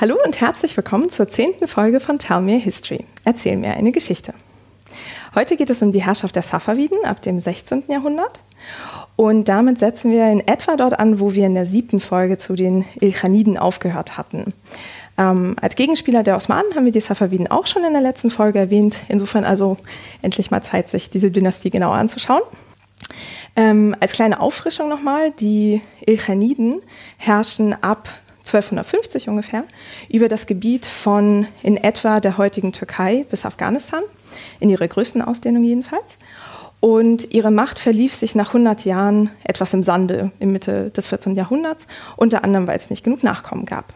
Hallo und herzlich willkommen zur zehnten Folge von Tell Me a History. Erzähl mir eine Geschichte. Heute geht es um die Herrschaft der Safaviden ab dem 16. Jahrhundert. Und damit setzen wir in etwa dort an, wo wir in der siebten Folge zu den Ilkhaniden aufgehört hatten. Ähm, als Gegenspieler der Osmanen haben wir die Safaviden auch schon in der letzten Folge erwähnt. Insofern also endlich mal Zeit, sich diese Dynastie genauer anzuschauen. Ähm, als kleine Auffrischung nochmal, die Ilkhaniden herrschen ab 1250 ungefähr, über das Gebiet von in etwa der heutigen Türkei bis Afghanistan, in ihrer größten Ausdehnung jedenfalls. Und ihre Macht verlief sich nach 100 Jahren etwas im Sande in Mitte des 14. Jahrhunderts, unter anderem, weil es nicht genug Nachkommen gab.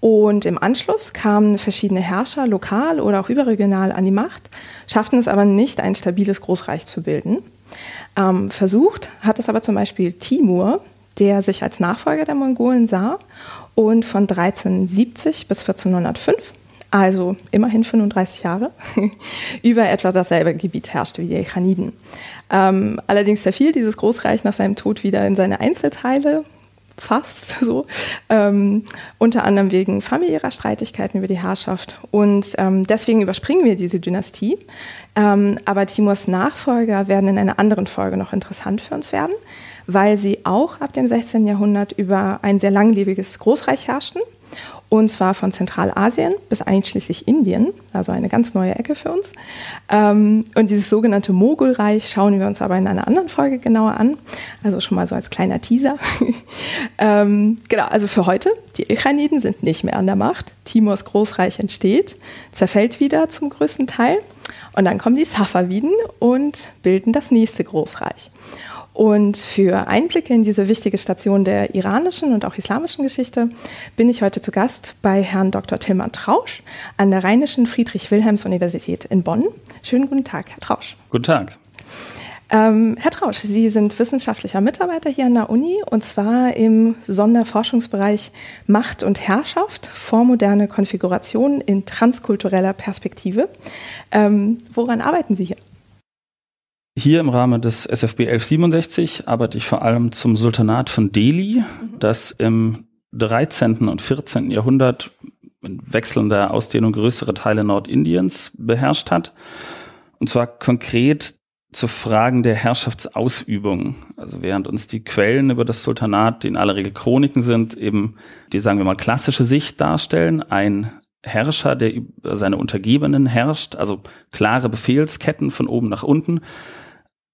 Und im Anschluss kamen verschiedene Herrscher, lokal oder auch überregional, an die Macht, schafften es aber nicht, ein stabiles Großreich zu bilden. Ähm, versucht hat es aber zum Beispiel Timur, der sich als Nachfolger der Mongolen sah und von 1370 bis 1405, also immerhin 35 Jahre, über etwa dasselbe Gebiet herrschte wie die Echaniden. Ähm, allerdings zerfiel dieses Großreich nach seinem Tod wieder in seine Einzelteile, fast so, ähm, unter anderem wegen familiärer Streitigkeiten über die Herrschaft. Und ähm, deswegen überspringen wir diese Dynastie. Ähm, aber Timurs Nachfolger werden in einer anderen Folge noch interessant für uns werden weil sie auch ab dem 16. Jahrhundert über ein sehr langlebiges Großreich herrschten. Und zwar von Zentralasien bis einschließlich Indien, also eine ganz neue Ecke für uns. Ähm, und dieses sogenannte Mogulreich schauen wir uns aber in einer anderen Folge genauer an. Also schon mal so als kleiner Teaser. ähm, genau, also für heute, die Ilkhaniden sind nicht mehr an der Macht. Timurs Großreich entsteht, zerfällt wieder zum größten Teil. Und dann kommen die Safaviden und bilden das nächste Großreich. Und für Einblicke in diese wichtige Station der iranischen und auch islamischen Geschichte bin ich heute zu Gast bei Herrn Dr. Tilman Trausch an der Rheinischen Friedrich-Wilhelms-Universität in Bonn. Schönen guten Tag, Herr Trausch. Guten Tag. Ähm, Herr Trausch, Sie sind wissenschaftlicher Mitarbeiter hier an der Uni und zwar im Sonderforschungsbereich Macht und Herrschaft, vormoderne Konfiguration in transkultureller Perspektive. Ähm, woran arbeiten Sie hier? Hier im Rahmen des SFB 1167 arbeite ich vor allem zum Sultanat von Delhi, mhm. das im 13. und 14. Jahrhundert in wechselnder Ausdehnung größere Teile Nordindiens beherrscht hat. Und zwar konkret zu Fragen der Herrschaftsausübung. Also während uns die Quellen über das Sultanat, die in aller Regel Chroniken sind, eben die, sagen wir mal, klassische Sicht darstellen, ein Herrscher, der über seine Untergebenen herrscht, also klare Befehlsketten von oben nach unten,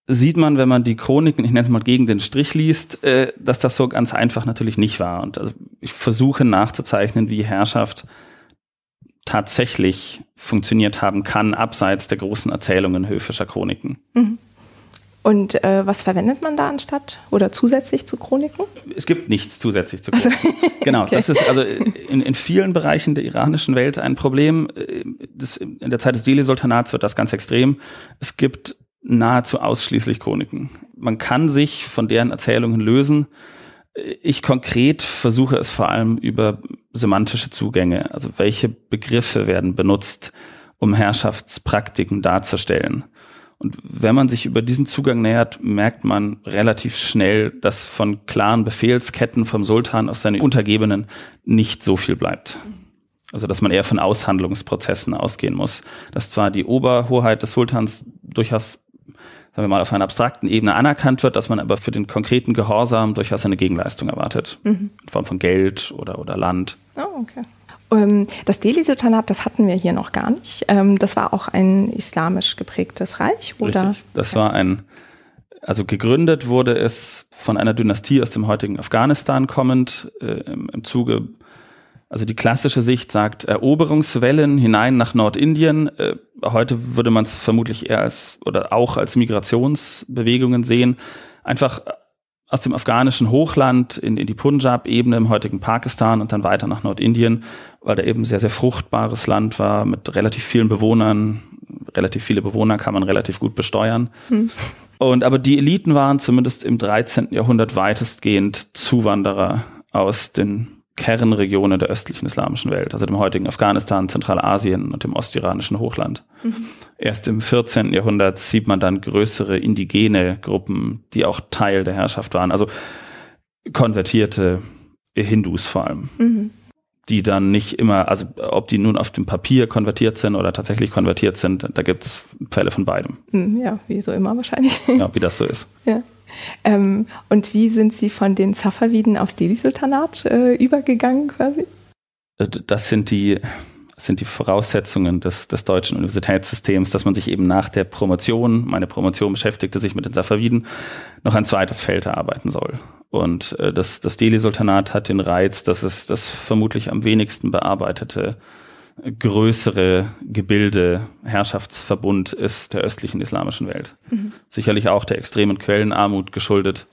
sieht man, wenn man die Chroniken, ich nenne es mal gegen den Strich liest, äh, dass das so ganz einfach natürlich nicht war. Und also ich versuche nachzuzeichnen, wie Herrschaft tatsächlich funktioniert haben kann, abseits der großen Erzählungen höfischer Chroniken. Mhm. Und äh, was verwendet man da anstatt oder zusätzlich zu Chroniken? Es gibt nichts zusätzlich zu Chroniken. Also, genau, okay. das ist also in, in vielen Bereichen der iranischen Welt ein Problem. Äh, das, in der Zeit des Delhi-Sultanats wird das ganz extrem. Es gibt nahezu ausschließlich Chroniken. Man kann sich von deren Erzählungen lösen. Ich konkret versuche es vor allem über semantische Zugänge, also welche Begriffe werden benutzt, um Herrschaftspraktiken darzustellen. Und wenn man sich über diesen Zugang nähert, merkt man relativ schnell, dass von klaren Befehlsketten vom Sultan auf seine Untergebenen nicht so viel bleibt. Also dass man eher von Aushandlungsprozessen ausgehen muss. Dass zwar die Oberhoheit des Sultans durchaus sagen wir mal, auf einer abstrakten Ebene anerkannt wird, dass man aber für den konkreten Gehorsam durchaus eine Gegenleistung erwartet. Mhm. In Form von Geld oder, oder Land. Oh, okay. Ähm, das Delhi-Sultanat, das hatten wir hier noch gar nicht. Ähm, das war auch ein islamisch geprägtes Reich, oder? Richtig. Das war ein, also gegründet wurde es von einer Dynastie aus dem heutigen Afghanistan kommend, äh, im Zuge also die klassische Sicht sagt Eroberungswellen hinein nach Nordindien. Äh, heute würde man es vermutlich eher als oder auch als Migrationsbewegungen sehen. Einfach aus dem afghanischen Hochland in, in die Punjab-Ebene im heutigen Pakistan und dann weiter nach Nordindien, weil da eben sehr, sehr fruchtbares Land war mit relativ vielen Bewohnern. Relativ viele Bewohner kann man relativ gut besteuern. Hm. Und aber die Eliten waren zumindest im 13. Jahrhundert weitestgehend Zuwanderer aus den Kernregionen der östlichen islamischen Welt, also dem heutigen Afghanistan, Zentralasien und dem ostiranischen Hochland. Mhm. Erst im 14. Jahrhundert sieht man dann größere indigene Gruppen, die auch Teil der Herrschaft waren, also konvertierte Hindus vor allem. Mhm. die dann nicht immer, also ob die nun auf dem Papier konvertiert sind oder tatsächlich konvertiert sind, da gibt es Fälle von beidem. Hm, ja, wie so immer wahrscheinlich. Ja, wie das so ist. Ja. Ähm, und wie sind Sie von den Safaviden aufs Delhi-Sultanat äh, übergegangen quasi? Äh, das sind die, sind die Voraussetzungen des, des deutschen Universitätssystems, dass man sich eben nach der Promotion, meine Promotion beschäftigte sich mit den Safaviden, noch ein zweites Feld erarbeiten soll. Und äh, das, das Delhi-Sultanat hat den Reiz, dass es das vermutlich am wenigsten bearbeitete größere Gebilde, Herrschaftsverbund ist der östlichen islamischen Welt. Mhm. Sicherlich auch der extremen Quellenarmut geschuldet,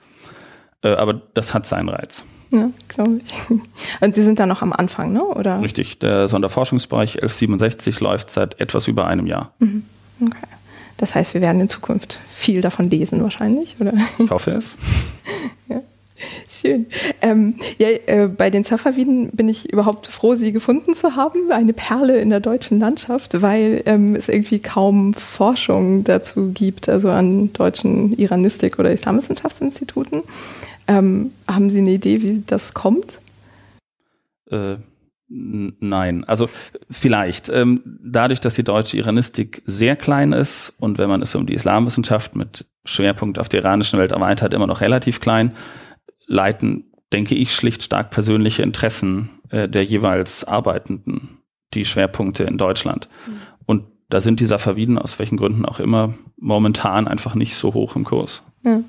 äh, aber das hat seinen Reiz. Ja, glaube ich. Und Sie sind da noch am Anfang, ne? Oder? Richtig, der Sonderforschungsbereich 1167 läuft seit etwas über einem Jahr. Mhm. Okay. Das heißt, wir werden in Zukunft viel davon lesen wahrscheinlich, oder? Ich hoffe es. ja. Schön. Ähm, ja, äh, bei den Safaviden bin ich überhaupt froh, sie gefunden zu haben. Eine Perle in der deutschen Landschaft, weil ähm, es irgendwie kaum Forschung dazu gibt, also an deutschen Iranistik- oder Islamwissenschaftsinstituten. Ähm, haben Sie eine Idee, wie das kommt? Äh, nein, also vielleicht. Ähm, dadurch, dass die deutsche Iranistik sehr klein ist und wenn man es um die Islamwissenschaft mit Schwerpunkt auf die iranische Welt erweitert, immer noch relativ klein, leiten, denke ich, schlicht stark persönliche Interessen äh, der jeweils Arbeitenden die Schwerpunkte in Deutschland. Mhm. Und da sind die Safaviden aus welchen Gründen auch immer momentan einfach nicht so hoch im Kurs. Ja.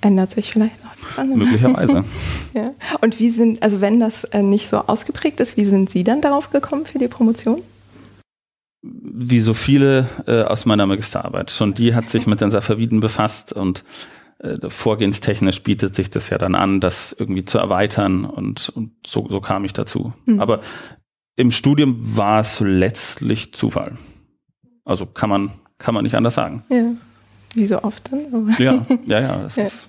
Ändert sich vielleicht noch. Möglicherweise. ja. Und wie sind, also wenn das äh, nicht so ausgeprägt ist, wie sind Sie dann darauf gekommen für die Promotion? Wie so viele äh, aus meiner Magisterarbeit. Schon die hat sich mit den Safaviden befasst und vorgehenstechnisch bietet sich das ja dann an, das irgendwie zu erweitern und, und so, so kam ich dazu. Mhm. Aber im Studium war es letztlich Zufall. Also kann man, kann man nicht anders sagen. Ja, wie so oft dann. Aber ja, ja, ja. Das ja. Ist,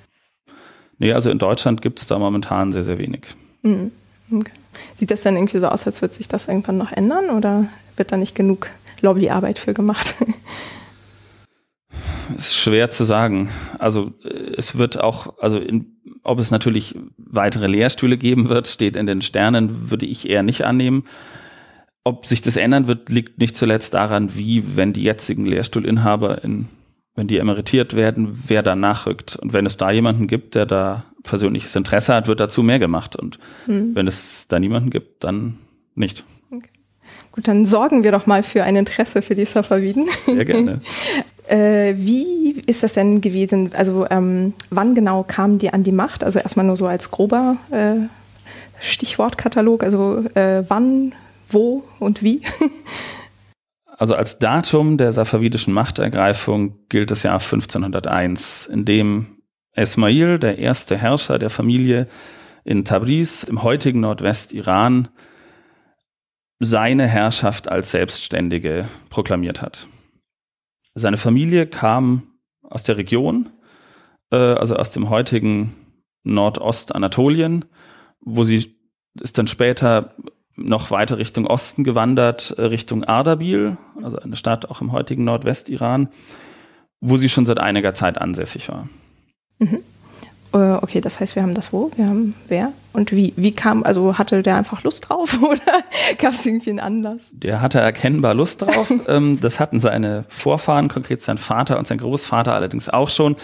nee, also in Deutschland gibt es da momentan sehr, sehr wenig. Mhm. Okay. Sieht das dann irgendwie so aus, als würde sich das irgendwann noch ändern oder wird da nicht genug Lobbyarbeit für gemacht? ist schwer zu sagen. Also es wird auch, also in, ob es natürlich weitere Lehrstühle geben wird, steht in den Sternen, würde ich eher nicht annehmen. Ob sich das ändern wird, liegt nicht zuletzt daran, wie, wenn die jetzigen Lehrstuhlinhaber in, wenn die emeritiert werden, wer da nachrückt. Und wenn es da jemanden gibt, der da persönliches Interesse hat, wird dazu mehr gemacht. Und hm. wenn es da niemanden gibt, dann nicht. Gut, dann sorgen wir doch mal für ein Interesse für die Safaviden. Sehr gerne. Äh, wie ist das denn gewesen? Also ähm, wann genau kamen die an die Macht? Also erstmal nur so als grober äh, Stichwortkatalog. Also äh, wann, wo und wie? also als Datum der safavidischen Machtergreifung gilt das Jahr 1501, in dem Ismail, der erste Herrscher der Familie in Tabriz, im heutigen Nordwest-Iran, seine Herrschaft als Selbstständige proklamiert hat. Seine Familie kam aus der Region, äh, also aus dem heutigen Nordostanatolien, wo sie ist dann später noch weiter Richtung Osten gewandert, äh, Richtung Ardabil, also eine Stadt auch im heutigen Nordwestiran, wo sie schon seit einiger Zeit ansässig war. Mhm. Äh, okay, das heißt, wir haben das wo? Wir haben wer und wie? Wie kam, also hatte der einfach Lust drauf oder gab es irgendwie einen Anlass? Der hatte erkennbar Lust drauf. Ähm, das hatten seine Vorfahren, konkret sein Vater und sein Großvater allerdings auch schon.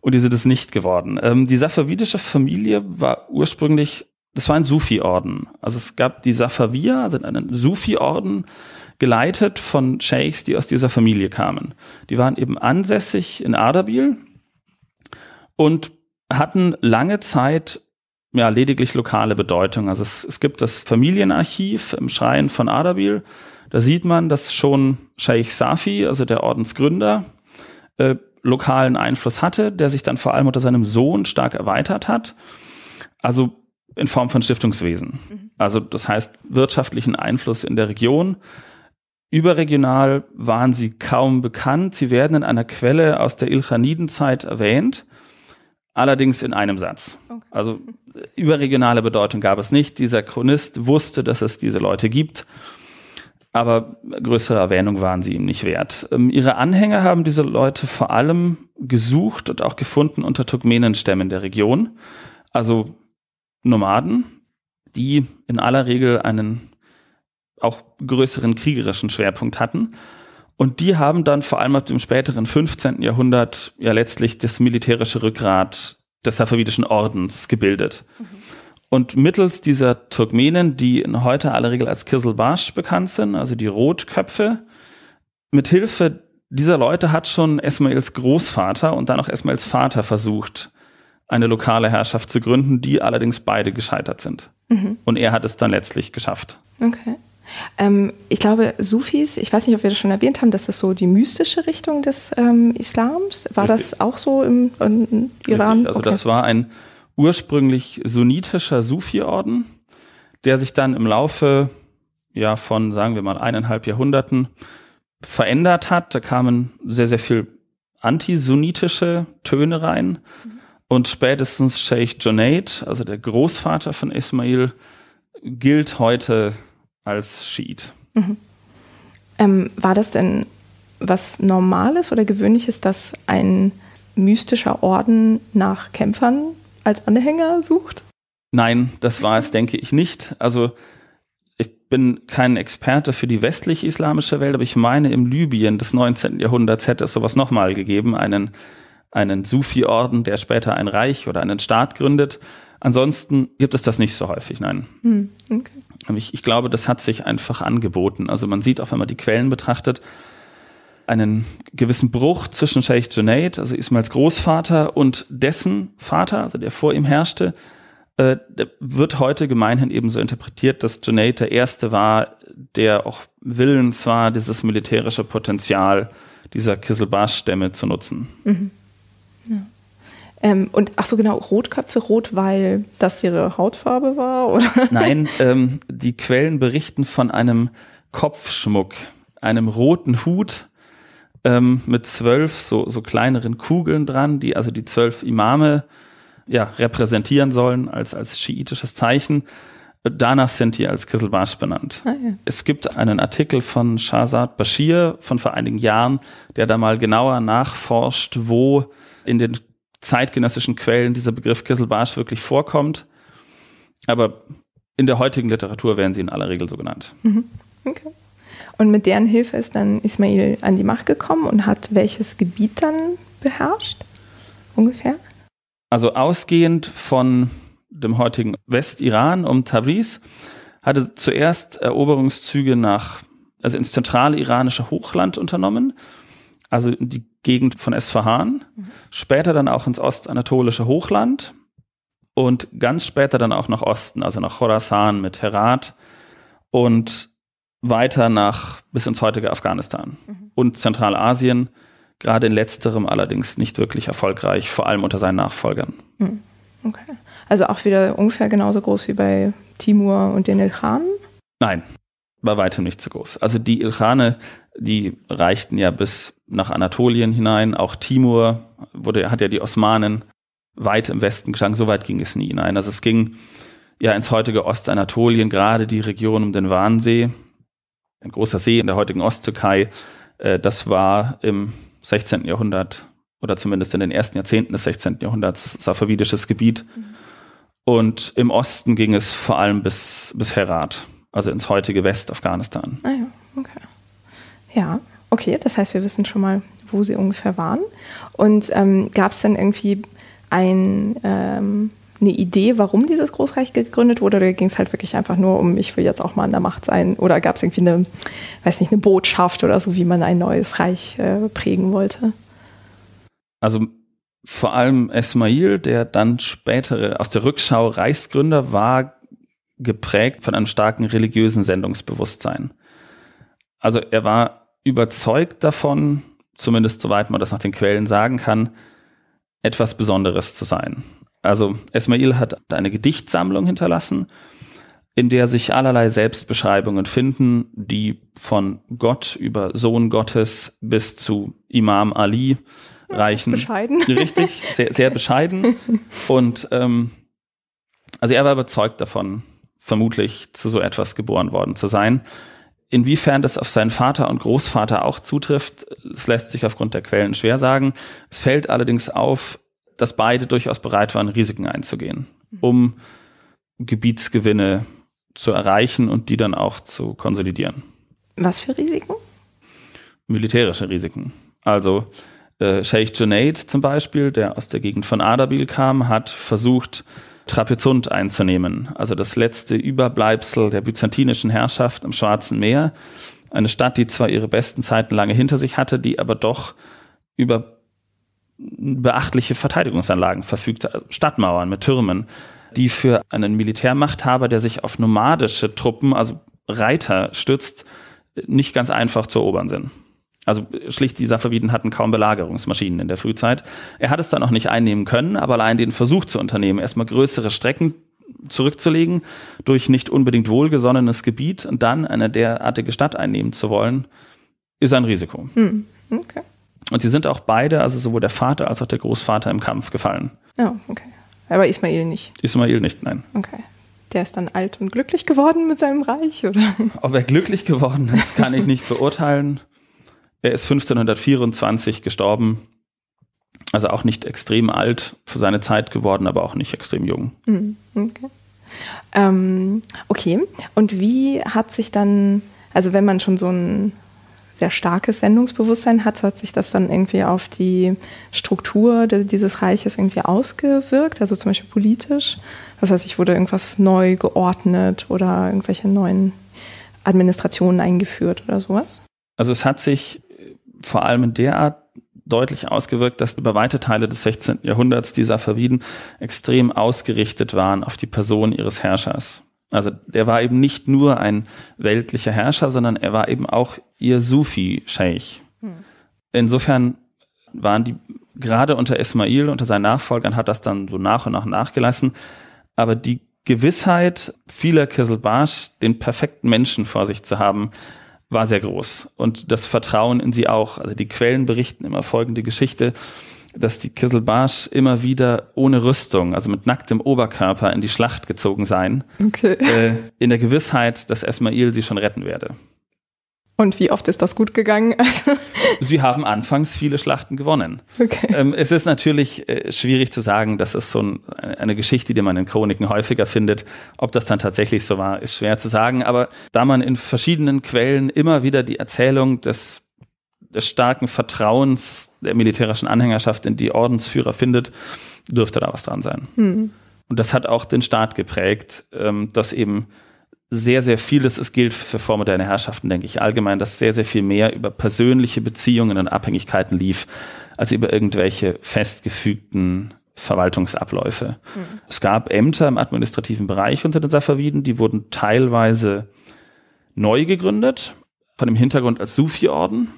Und die sind es nicht geworden. Ähm, die safavidische Familie war ursprünglich, das war ein Sufi-Orden. Also es gab die Safavir, also einen Sufi-Orden, geleitet von Sheikhs, die aus dieser Familie kamen. Die waren eben ansässig in Ardabil und hatten lange Zeit ja lediglich lokale Bedeutung. Also es, es gibt das Familienarchiv im Schrein von Ardabil. Da sieht man, dass schon Sheikh Safi, also der Ordensgründer, äh, lokalen Einfluss hatte, der sich dann vor allem unter seinem Sohn stark erweitert hat. Also in Form von Stiftungswesen. Mhm. Also das heißt wirtschaftlichen Einfluss in der Region. Überregional waren sie kaum bekannt. Sie werden in einer Quelle aus der Ilchanidenzeit erwähnt. Allerdings in einem Satz. Okay. Also überregionale Bedeutung gab es nicht. Dieser Chronist wusste, dass es diese Leute gibt, aber größere Erwähnung waren sie ihm nicht wert. Ähm, ihre Anhänger haben diese Leute vor allem gesucht und auch gefunden unter Turkmenenstämmen der Region, also Nomaden, die in aller Regel einen auch größeren kriegerischen Schwerpunkt hatten. Und die haben dann vor allem ab dem späteren 15. Jahrhundert ja letztlich das militärische Rückgrat des safavidischen Ordens gebildet. Mhm. Und mittels dieser Turkmenen, die in heute aller Regel als Kiselbash bekannt sind, also die Rotköpfe, mit Hilfe dieser Leute hat schon Esmails Großvater und dann auch Esmails Vater versucht, eine lokale Herrschaft zu gründen, die allerdings beide gescheitert sind. Mhm. Und er hat es dann letztlich geschafft. Okay. Ähm, ich glaube, Sufis, ich weiß nicht, ob wir das schon erwähnt haben, das ist so die mystische Richtung des ähm, Islams. War Richtig. das auch so im, im Iran? Richtig. Also okay. das war ein ursprünglich sunnitischer Sufi-Orden, der sich dann im Laufe ja, von, sagen wir mal, eineinhalb Jahrhunderten verändert hat. Da kamen sehr, sehr viel antisunnitische Töne rein. Mhm. Und spätestens Sheikh Junaid, also der Großvater von Ismail, gilt heute als Schiit. Mhm. Ähm, war das denn was Normales oder Gewöhnliches, dass ein mystischer Orden nach Kämpfern als Anhänger sucht? Nein, das war es, denke ich nicht. Also ich bin kein Experte für die westlich-islamische Welt, aber ich meine, im Libyen des 19. Jahrhunderts hätte es sowas nochmal gegeben, einen, einen Sufi-Orden, der später ein Reich oder einen Staat gründet. Ansonsten gibt es das nicht so häufig, nein. Hm, okay. Ich, ich glaube, das hat sich einfach angeboten. Also man sieht auch, wenn man die Quellen betrachtet, einen gewissen Bruch zwischen Sheikh Junaid, also Ismails Großvater, und dessen Vater, also der vor ihm herrschte, äh, wird heute gemeinhin eben so interpretiert, dass Junaid der Erste war, der auch willens war, dieses militärische Potenzial dieser Kiselbash-Stämme zu nutzen. Mhm. Ähm, und ach so genau, Rotköpfe, rot, weil das ihre Hautfarbe war? Oder? Nein, ähm, die Quellen berichten von einem Kopfschmuck, einem roten Hut ähm, mit zwölf so, so kleineren Kugeln dran, die also die zwölf Imame ja, repräsentieren sollen als, als schiitisches Zeichen. Danach sind die als Kiselbash benannt. Ah, ja. Es gibt einen Artikel von Shahzad Bashir von vor einigen Jahren, der da mal genauer nachforscht, wo in den zeitgenössischen Quellen dieser Begriff Kiselbash wirklich vorkommt. Aber in der heutigen Literatur werden sie in aller Regel so genannt. Mhm. Okay. Und mit deren Hilfe ist dann Ismail an die Macht gekommen und hat welches Gebiet dann beherrscht? Ungefähr? Also ausgehend von dem heutigen Westiran um Tabriz hatte zuerst Eroberungszüge nach, also ins zentrale iranische Hochland unternommen, also in die Gegend von Esfahan, mhm. später dann auch ins ostanatolische Hochland und ganz später dann auch nach Osten, also nach Khorasan mit Herat und weiter nach bis ins heutige Afghanistan mhm. und Zentralasien, gerade in letzterem allerdings nicht wirklich erfolgreich, vor allem unter seinen Nachfolgern. Mhm. Okay. Also auch wieder ungefähr genauso groß wie bei Timur und den Ilkhanen? Nein, bei weitem nicht so groß. Also die Ilkhane, die reichten ja bis nach Anatolien hinein, auch Timur wurde, hat ja die Osmanen weit im Westen geschlagen, so weit ging es nie hinein. Also es ging ja ins heutige Ostanatolien, gerade die Region um den Warnsee, ein großer See in der heutigen Osttürkei. Äh, das war im 16. Jahrhundert oder zumindest in den ersten Jahrzehnten des 16. Jahrhunderts safavidisches Gebiet. Mhm. Und im Osten ging es vor allem bis, bis Herat, also ins heutige Westafghanistan. Ah ja, okay. Ja, okay, das heißt, wir wissen schon mal, wo sie ungefähr waren. Und ähm, gab es denn irgendwie ein ähm, eine Idee, warum dieses Großreich gegründet wurde? Oder ging es halt wirklich einfach nur um, ich will jetzt auch mal an der Macht sein? Oder gab es irgendwie eine, weiß nicht, eine Botschaft oder so, wie man ein neues Reich äh, prägen wollte? Also vor allem Esmail, der dann spätere aus der Rückschau Reichsgründer war, geprägt von einem starken religiösen Sendungsbewusstsein. Also er war überzeugt davon, zumindest soweit man das nach den Quellen sagen kann, etwas Besonderes zu sein. Also Esmail hat eine Gedichtsammlung hinterlassen, in der sich allerlei Selbstbeschreibungen finden, die von Gott über Sohn Gottes bis zu Imam Ali reichen. Bescheiden. Richtig, sehr, sehr bescheiden. Und ähm, also er war überzeugt davon, vermutlich zu so etwas geboren worden zu sein. Inwiefern das auf seinen Vater und Großvater auch zutrifft, das lässt sich aufgrund der Quellen schwer sagen. Es fällt allerdings auf, dass beide durchaus bereit waren, Risiken einzugehen, um Gebietsgewinne zu erreichen und die dann auch zu konsolidieren. Was für Risiken? Militärische Risiken. Also äh, Sheikh Junaid zum Beispiel, der aus der Gegend von Ardabil kam, hat versucht, Trapezunt einzunehmen, also das letzte Überbleibsel der byzantinischen Herrschaft am Schwarzen Meer. Eine Stadt, die zwar ihre besten Zeiten lange hinter sich hatte, die aber doch über beachtliche Verteidigungsanlagen verfügte, Stadtmauern mit Türmen, die für einen Militärmachthaber, der sich auf nomadische Truppen, also Reiter stützt, nicht ganz einfach zu erobern sind. Also schlicht, die Safaviden hatten kaum Belagerungsmaschinen in der Frühzeit. Er hat es dann auch nicht einnehmen können, aber allein den Versuch zu unternehmen, erstmal größere Strecken zurückzulegen durch nicht unbedingt wohlgesonnenes Gebiet und dann eine derartige Stadt einnehmen zu wollen, ist ein Risiko. Hm. Okay. Und sie sind auch beide, also sowohl der Vater als auch der Großvater im Kampf gefallen. Ja, oh, okay. Aber Ismail nicht. Ismail nicht, nein. Okay. Der ist dann alt und glücklich geworden mit seinem Reich, oder? Ob er glücklich geworden ist, kann ich nicht beurteilen. Er ist 1524 gestorben. Also auch nicht extrem alt für seine Zeit geworden, aber auch nicht extrem jung. Mhm, okay. Ähm, okay. Und wie hat sich dann, also wenn man schon so ein sehr starkes Sendungsbewusstsein hat, hat sich das dann irgendwie auf die Struktur dieses Reiches irgendwie ausgewirkt, also zum Beispiel politisch. Das heißt, ich wurde irgendwas neu geordnet oder irgendwelche neuen Administrationen eingeführt oder sowas? Also es hat sich vor allem in der Art deutlich ausgewirkt, dass über weite Teile des 16. Jahrhunderts die Safaviden extrem ausgerichtet waren auf die Person ihres Herrschers. Also der war eben nicht nur ein weltlicher Herrscher, sondern er war eben auch ihr Sufi-Scheich. Hm. Insofern waren die gerade unter Ismail, unter seinen Nachfolgern, hat das dann so nach und nach nachgelassen. Aber die Gewissheit vieler Kiselbash, den perfekten Menschen vor sich zu haben, war sehr groß. Und das Vertrauen in sie auch. Also die Quellen berichten immer folgende Geschichte, dass die Kiselbarsch immer wieder ohne Rüstung, also mit nacktem Oberkörper in die Schlacht gezogen seien. Okay. Äh, in der Gewissheit, dass Esmail sie schon retten werde. Und wie oft ist das gut gegangen? Sie haben anfangs viele Schlachten gewonnen. Okay. Ähm, es ist natürlich äh, schwierig zu sagen, das ist so ein, eine Geschichte, die man in Chroniken häufiger findet. Ob das dann tatsächlich so war, ist schwer zu sagen. Aber da man in verschiedenen Quellen immer wieder die Erzählung des, des starken Vertrauens der militärischen Anhängerschaft in die Ordensführer findet, dürfte da was dran sein. Hm. Und das hat auch den Staat geprägt, ähm, dass eben sehr, sehr vieles, es gilt für vormoderne Herrschaften, denke ich, allgemein, dass sehr, sehr viel mehr über persönliche Beziehungen und Abhängigkeiten lief, als über irgendwelche festgefügten Verwaltungsabläufe. Mhm. Es gab Ämter im administrativen Bereich unter den Safaviden, die wurden teilweise neu gegründet, von dem Hintergrund als Sufi-Orden.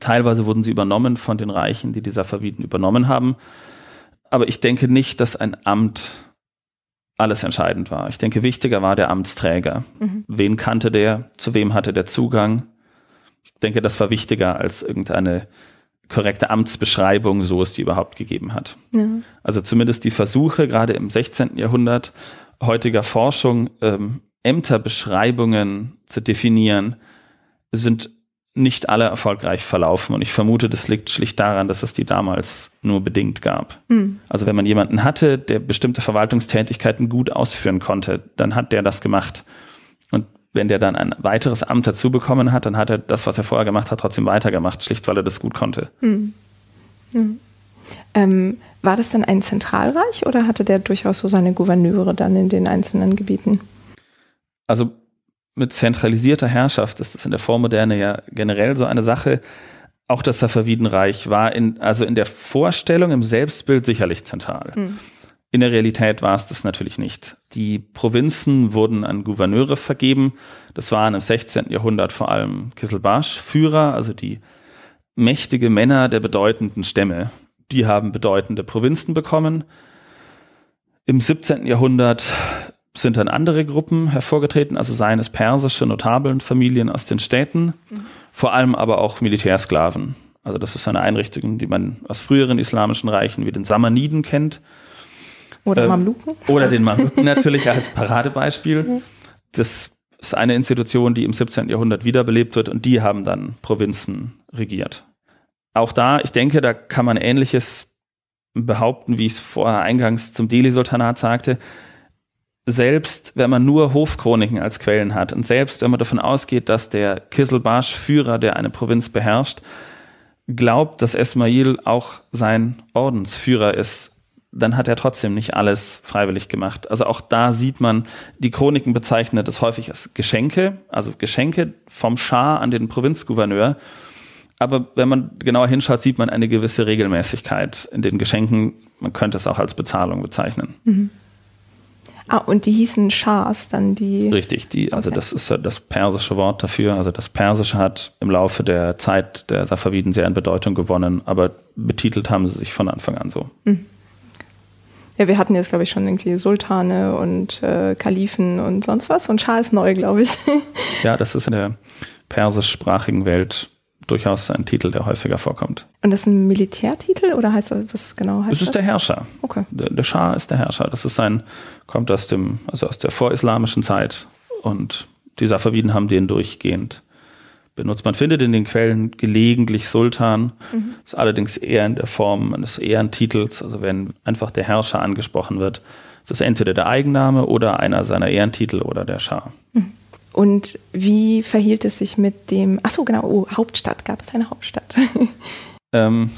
Teilweise wurden sie übernommen von den Reichen, die die Safaviden übernommen haben. Aber ich denke nicht, dass ein Amt alles entscheidend war. Ich denke, wichtiger war der Amtsträger. Mhm. Wen kannte der? Zu wem hatte der Zugang? Ich denke, das war wichtiger als irgendeine korrekte Amtsbeschreibung, so es die überhaupt gegeben hat. Ja. Also zumindest die Versuche, gerade im 16. Jahrhundert heutiger Forschung, ähm, Ämterbeschreibungen zu definieren, sind nicht alle erfolgreich verlaufen. Und ich vermute, das liegt schlicht daran, dass es die damals nur bedingt gab. Mhm. Also wenn man jemanden hatte, der bestimmte Verwaltungstätigkeiten gut ausführen konnte, dann hat der das gemacht. Und wenn der dann ein weiteres Amt dazu bekommen hat, dann hat er das, was er vorher gemacht hat, trotzdem weitergemacht, schlicht weil er das gut konnte. Mhm. Mhm. Ähm, war das dann ein Zentralreich oder hatte der durchaus so seine Gouverneure dann in den einzelnen Gebieten? Also mit zentralisierter Herrschaft ist das in der Vormoderne ja generell so eine Sache. Auch das Safavidenreich war in, also in der Vorstellung, im Selbstbild sicherlich zentral. Mhm. In der Realität war es das natürlich nicht. Die Provinzen wurden an Gouverneure vergeben. Das waren im 16. Jahrhundert vor allem Kisselbarsch-Führer, also die mächtige Männer der bedeutenden Stämme. Die haben bedeutende Provinzen bekommen. Im 17. Jahrhundert sind dann andere Gruppen hervorgetreten, also seien es persische Notabelnfamilien aus den Städten, mhm. vor allem aber auch Militärsklaven. Also das ist eine Einrichtung, die man aus früheren islamischen Reichen wie den Samaniden kennt. Oder ähm, Mamluken. Oder den Mamluken natürlich als Paradebeispiel. Mhm. Das ist eine Institution, die im 17. Jahrhundert wiederbelebt wird und die haben dann Provinzen regiert. Auch da, ich denke, da kann man Ähnliches behaupten, wie ich es vorher eingangs zum Delhi-Sultanat sagte selbst wenn man nur Hofchroniken als Quellen hat und selbst wenn man davon ausgeht, dass der Kiselbasch-Führer, der eine Provinz beherrscht, glaubt, dass Esmail auch sein Ordensführer ist, dann hat er trotzdem nicht alles freiwillig gemacht. Also auch da sieht man, die Chroniken bezeichnen das häufig als Geschenke, also Geschenke vom Schah an den Provinzgouverneur. Aber wenn man genauer hinschaut, sieht man eine gewisse Regelmäßigkeit in den Geschenken. Man könnte es auch als Bezahlung bezeichnen. Mhm. Ah, und die hießen Schahs, dann die. Richtig, die, also okay. das ist das persische Wort dafür. Also das Persische hat im Laufe der Zeit der Safaviden sehr an Bedeutung gewonnen, aber betitelt haben sie sich von Anfang an so. Mhm. Ja, wir hatten jetzt, glaube ich, schon irgendwie Sultane und äh, Kalifen und sonst was. Und Schah ist neu, glaube ich. ja, das ist in der persischsprachigen Welt durchaus ein Titel, der häufiger vorkommt. Und das ist ein Militärtitel oder heißt das, was genau heißt das? ist der Herrscher. Okay. Der, der Schah ist der Herrscher. Das ist ein, kommt aus dem, also aus der vorislamischen Zeit. Und die Safaviden haben den durchgehend benutzt. Man findet in den Quellen gelegentlich Sultan, mhm. ist allerdings eher in der Form eines Ehrentitels, also wenn einfach der Herrscher angesprochen wird, ist es entweder der Eigenname oder einer seiner Ehrentitel oder der Schah. Mhm. Und wie verhielt es sich mit dem, ach so genau, oh, Hauptstadt, gab es eine Hauptstadt? ähm,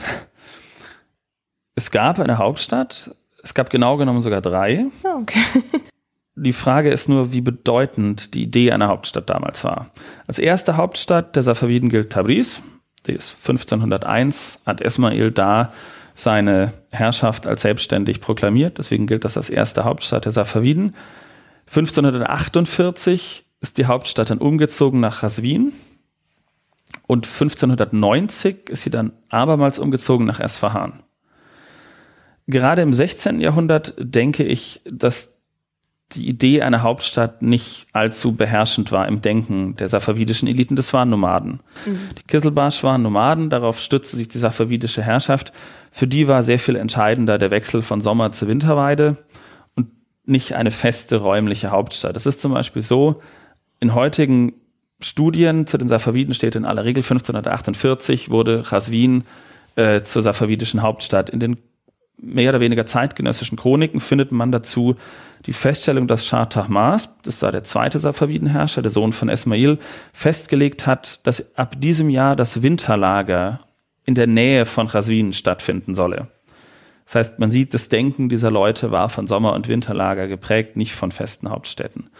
es gab eine Hauptstadt, es gab genau genommen sogar drei. Oh, okay. Die Frage ist nur, wie bedeutend die Idee einer Hauptstadt damals war. Als erste Hauptstadt der Safaviden gilt Tabriz. Die ist 1501, hat Esmail da seine Herrschaft als selbstständig proklamiert. Deswegen gilt das als erste Hauptstadt der Safaviden. 1548 ist die Hauptstadt dann umgezogen nach Raswin. Und 1590 ist sie dann abermals umgezogen nach Esfahan. Gerade im 16. Jahrhundert denke ich, dass die Idee einer Hauptstadt nicht allzu beherrschend war im Denken der safavidischen Eliten. Das waren Nomaden. Mhm. Die Kisselbasch waren Nomaden, darauf stützte sich die safavidische Herrschaft. Für die war sehr viel entscheidender der Wechsel von Sommer zu Winterweide und nicht eine feste räumliche Hauptstadt. Es ist zum Beispiel so, in heutigen Studien zu den Safaviden steht in aller Regel 1548 wurde Chaswin äh, zur safavidischen Hauptstadt. In den mehr oder weniger zeitgenössischen Chroniken findet man dazu die Feststellung, dass Shah Tahmas, das war der zweite Safavidenherrscher, der Sohn von Esmail, festgelegt hat, dass ab diesem Jahr das Winterlager in der Nähe von Chaswin stattfinden solle. Das heißt, man sieht, das Denken dieser Leute war von Sommer- und Winterlager geprägt, nicht von festen Hauptstädten.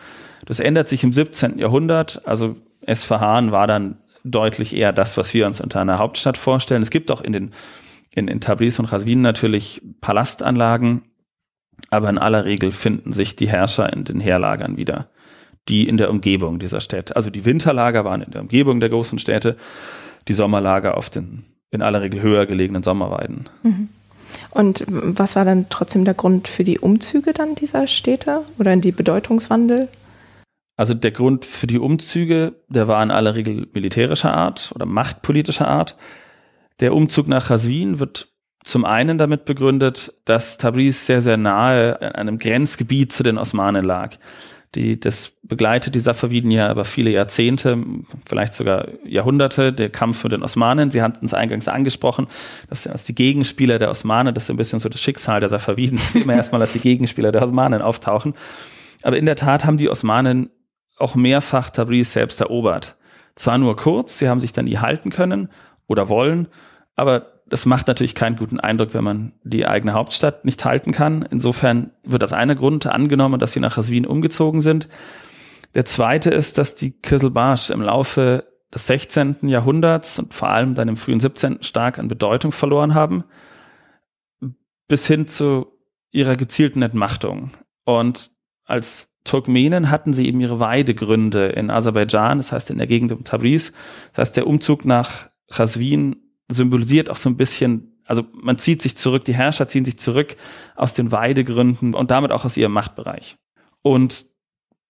Das ändert sich im 17. Jahrhundert, also Esfahan war dann deutlich eher das, was wir uns unter einer Hauptstadt vorstellen. Es gibt auch in den in, in Tabriz und Raswin natürlich Palastanlagen, aber in aller Regel finden sich die Herrscher in den Heerlagern wieder, die in der Umgebung dieser Städte. Also die Winterlager waren in der Umgebung der großen Städte, die Sommerlager auf den in aller Regel höher gelegenen Sommerweiden. Mhm. Und was war dann trotzdem der Grund für die Umzüge dann dieser Städte oder die Bedeutungswandel? Also der Grund für die Umzüge, der war in aller Regel militärischer Art oder machtpolitischer Art. Der Umzug nach Chaswin wird zum einen damit begründet, dass Tabriz sehr, sehr nahe an einem Grenzgebiet zu den Osmanen lag. Die, das begleitet die Safaviden ja über viele Jahrzehnte, vielleicht sogar Jahrhunderte, der Kampf mit den Osmanen. Sie hatten es eingangs angesprochen, dass als die Gegenspieler der Osmanen, das ist ein bisschen so das Schicksal der Safaviden, dass sie immer erstmal als die Gegenspieler der Osmanen auftauchen. Aber in der Tat haben die Osmanen auch mehrfach Tabriz selbst erobert. Zwar nur kurz, sie haben sich dann nie halten können oder wollen, aber das macht natürlich keinen guten Eindruck, wenn man die eigene Hauptstadt nicht halten kann. Insofern wird als einer Grund angenommen, dass sie nach Raswin umgezogen sind. Der zweite ist, dass die Kiselbarsch im Laufe des 16. Jahrhunderts und vor allem dann im frühen 17. stark an Bedeutung verloren haben, bis hin zu ihrer gezielten Entmachtung. Und als Turkmenen hatten sie eben ihre Weidegründe in Aserbaidschan, das heißt in der Gegend um Tabriz. Das heißt, der Umzug nach Chaswin symbolisiert auch so ein bisschen, also man zieht sich zurück, die Herrscher ziehen sich zurück aus den Weidegründen und damit auch aus ihrem Machtbereich. Und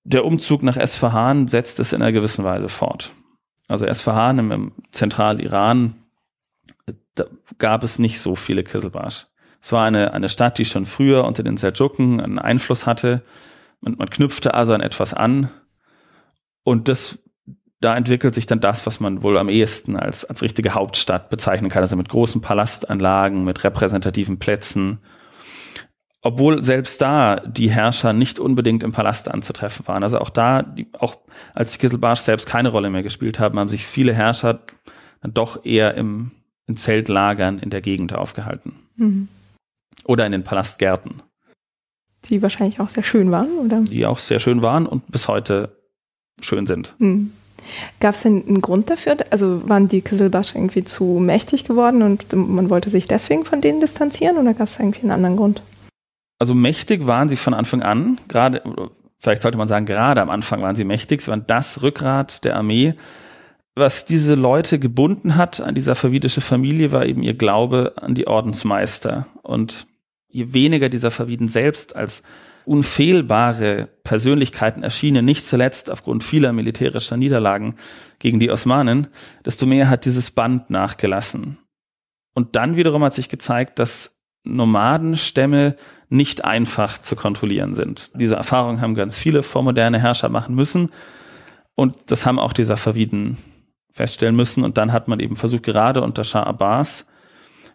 der Umzug nach Esfahan setzt es in einer gewissen Weise fort. Also Esfahan im, im Zentraliran, da gab es nicht so viele Kisselbarsch. Es war eine, eine Stadt, die schon früher unter den Seldschuken einen Einfluss hatte. Man, man knüpfte also an etwas an. Und das da entwickelt sich dann das, was man wohl am ehesten als, als richtige Hauptstadt bezeichnen kann, also mit großen Palastanlagen, mit repräsentativen Plätzen. obwohl selbst da die Herrscher nicht unbedingt im Palast anzutreffen waren. Also auch da, die, auch als die Kisselbarsch selbst keine Rolle mehr gespielt haben, haben sich viele Herrscher dann doch eher im, in Zeltlagern in der Gegend aufgehalten. Mhm. Oder in den Palastgärten. Die wahrscheinlich auch sehr schön waren, oder? Die auch sehr schön waren und bis heute schön sind. Mhm. Gab es denn einen Grund dafür? Also waren die Kisselbasch irgendwie zu mächtig geworden und man wollte sich deswegen von denen distanzieren oder gab es irgendwie einen anderen Grund? Also mächtig waren sie von Anfang an, gerade, vielleicht sollte man sagen, gerade am Anfang waren sie mächtig, sie waren das Rückgrat der Armee. Was diese Leute gebunden hat an dieser favidische Familie, war eben ihr Glaube an die Ordensmeister. Und je weniger dieser Faviden selbst als unfehlbare Persönlichkeiten erschienen, nicht zuletzt aufgrund vieler militärischer Niederlagen gegen die Osmanen, desto mehr hat dieses Band nachgelassen. Und dann wiederum hat sich gezeigt, dass Nomadenstämme nicht einfach zu kontrollieren sind. Diese Erfahrung haben ganz viele vormoderne Herrscher machen müssen. Und das haben auch die Safaviden feststellen müssen. Und dann hat man eben versucht, gerade unter Shah Abbas,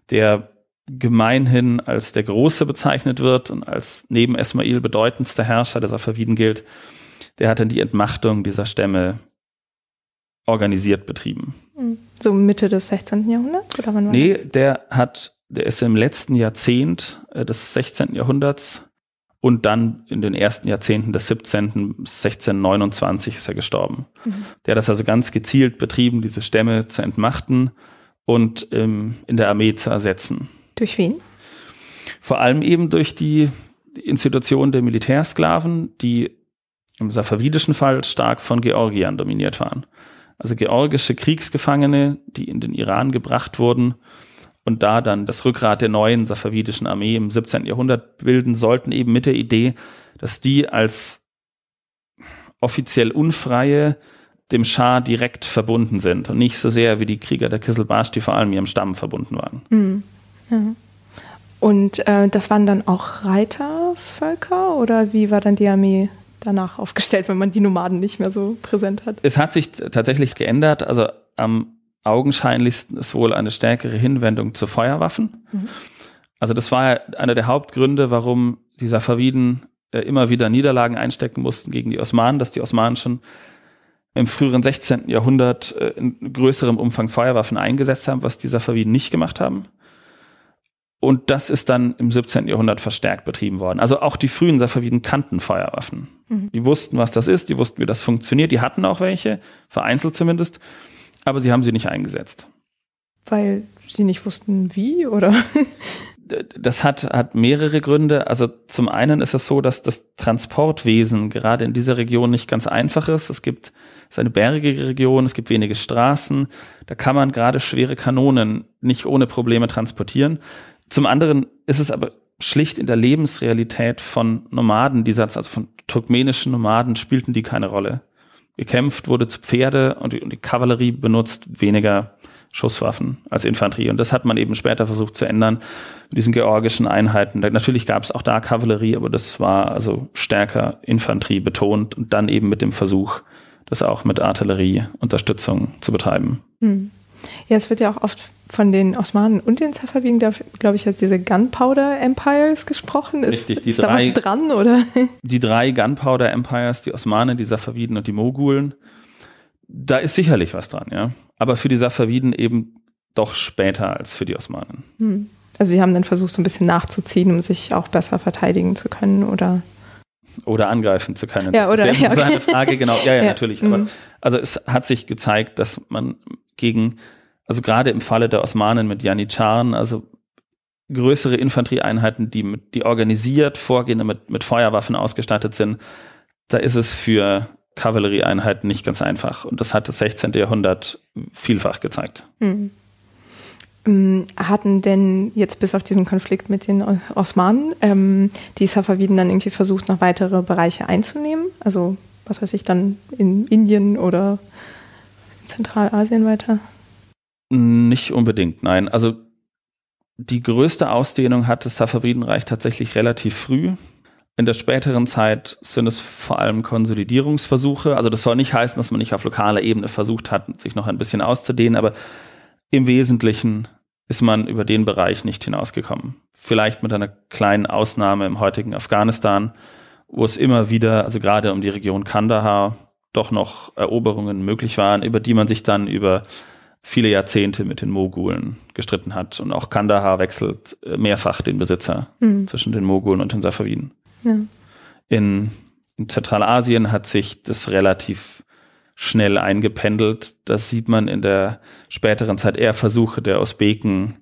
der gemeinhin als der Große bezeichnet wird und als neben Esmail bedeutendster Herrscher der Safaviden gilt, der hat dann die Entmachtung dieser Stämme organisiert betrieben. Hm. So Mitte des 16. Jahrhunderts? Oder wann war nee, das? der hat, der ist im letzten Jahrzehnt äh, des 16. Jahrhunderts und dann in den ersten Jahrzehnten des 17. 1629 ist er gestorben. Mhm. Der hat das also ganz gezielt betrieben, diese Stämme zu entmachten und ähm, in der Armee zu ersetzen. Durch wen? Vor allem eben durch die Institution der Militärsklaven, die im safavidischen Fall stark von Georgiern dominiert waren. Also georgische Kriegsgefangene, die in den Iran gebracht wurden und da dann das Rückgrat der neuen safavidischen Armee im 17. Jahrhundert bilden sollten, eben mit der Idee, dass die als offiziell unfreie dem Schah direkt verbunden sind und nicht so sehr wie die Krieger der Kisselbarsch, die vor allem ihrem Stamm verbunden waren. Mhm. Ja. Und äh, das waren dann auch Reitervölker oder wie war dann die Armee danach aufgestellt, wenn man die Nomaden nicht mehr so präsent hat? Es hat sich tatsächlich geändert. Also am augenscheinlichsten ist wohl eine stärkere Hinwendung zu Feuerwaffen. Mhm. Also das war einer der Hauptgründe, warum die Safaviden äh, immer wieder Niederlagen einstecken mussten gegen die Osmanen, dass die Osmanen schon im früheren 16. Jahrhundert äh, in größerem Umfang Feuerwaffen eingesetzt haben, was die Safaviden nicht gemacht haben. Und das ist dann im 17. Jahrhundert verstärkt betrieben worden. Also auch die frühen Safaviden kannten Feuerwaffen. Mhm. Die wussten, was das ist, die wussten, wie das funktioniert. Die hatten auch welche, vereinzelt zumindest, aber sie haben sie nicht eingesetzt. Weil sie nicht wussten, wie, oder? das hat, hat mehrere Gründe. Also zum einen ist es so, dass das Transportwesen gerade in dieser Region nicht ganz einfach ist. Es gibt es ist eine bergige Region, es gibt wenige Straßen. Da kann man gerade schwere Kanonen nicht ohne Probleme transportieren. Zum anderen ist es aber schlicht in der Lebensrealität von Nomaden, die Satz, also von turkmenischen Nomaden, spielten die keine Rolle. Gekämpft wurde zu Pferde und die, und die Kavallerie benutzt weniger Schusswaffen als Infanterie. Und das hat man eben später versucht zu ändern mit diesen georgischen Einheiten. Natürlich gab es auch da Kavallerie, aber das war also stärker Infanterie betont und dann eben mit dem Versuch, das auch mit Artillerieunterstützung zu betreiben. Hm. Ja, es wird ja auch oft von den Osmanen und den Safaviden, glaube ich, als diese Gunpowder Empires gesprochen. Ist, Richtig, die ist drei, da was dran, oder? Die drei Gunpowder Empires, die Osmanen, die Safaviden und die Mogulen, da ist sicherlich was dran, ja. Aber für die Safaviden eben doch später als für die Osmanen. Hm. Also sie haben dann versucht, so ein bisschen nachzuziehen, um sich auch besser verteidigen zu können, oder? Oder angreifen zu können. Ja, das oder? Ist ja, okay. eine Frage, genau. Ja, ja, ja. natürlich. Aber, mhm. also es hat sich gezeigt, dass man gegen also gerade im Falle der Osmanen mit Janitscharen, also größere Infanterieeinheiten, die, mit, die organisiert vorgehen und mit, mit Feuerwaffen ausgestattet sind, da ist es für Kavallerieeinheiten nicht ganz einfach. Und das hat das 16. Jahrhundert vielfach gezeigt. Mhm. Hatten denn jetzt bis auf diesen Konflikt mit den Osmanen ähm, die Safaviden dann irgendwie versucht, noch weitere Bereiche einzunehmen? Also, was weiß ich, dann in Indien oder Zentralasien weiter? Nicht unbedingt, nein. Also die größte Ausdehnung hat das Safavidenreich tatsächlich relativ früh. In der späteren Zeit sind es vor allem Konsolidierungsversuche. Also das soll nicht heißen, dass man nicht auf lokaler Ebene versucht hat, sich noch ein bisschen auszudehnen, aber im Wesentlichen ist man über den Bereich nicht hinausgekommen. Vielleicht mit einer kleinen Ausnahme im heutigen Afghanistan, wo es immer wieder, also gerade um die Region Kandahar, doch noch Eroberungen möglich waren, über die man sich dann über viele Jahrzehnte mit den Mogulen gestritten hat. Und auch Kandahar wechselt mehrfach den Besitzer mhm. zwischen den Mogulen und den Safaviden. Ja. In, in Zentralasien hat sich das relativ schnell eingependelt. Das sieht man in der späteren Zeit eher Versuche der Usbeken,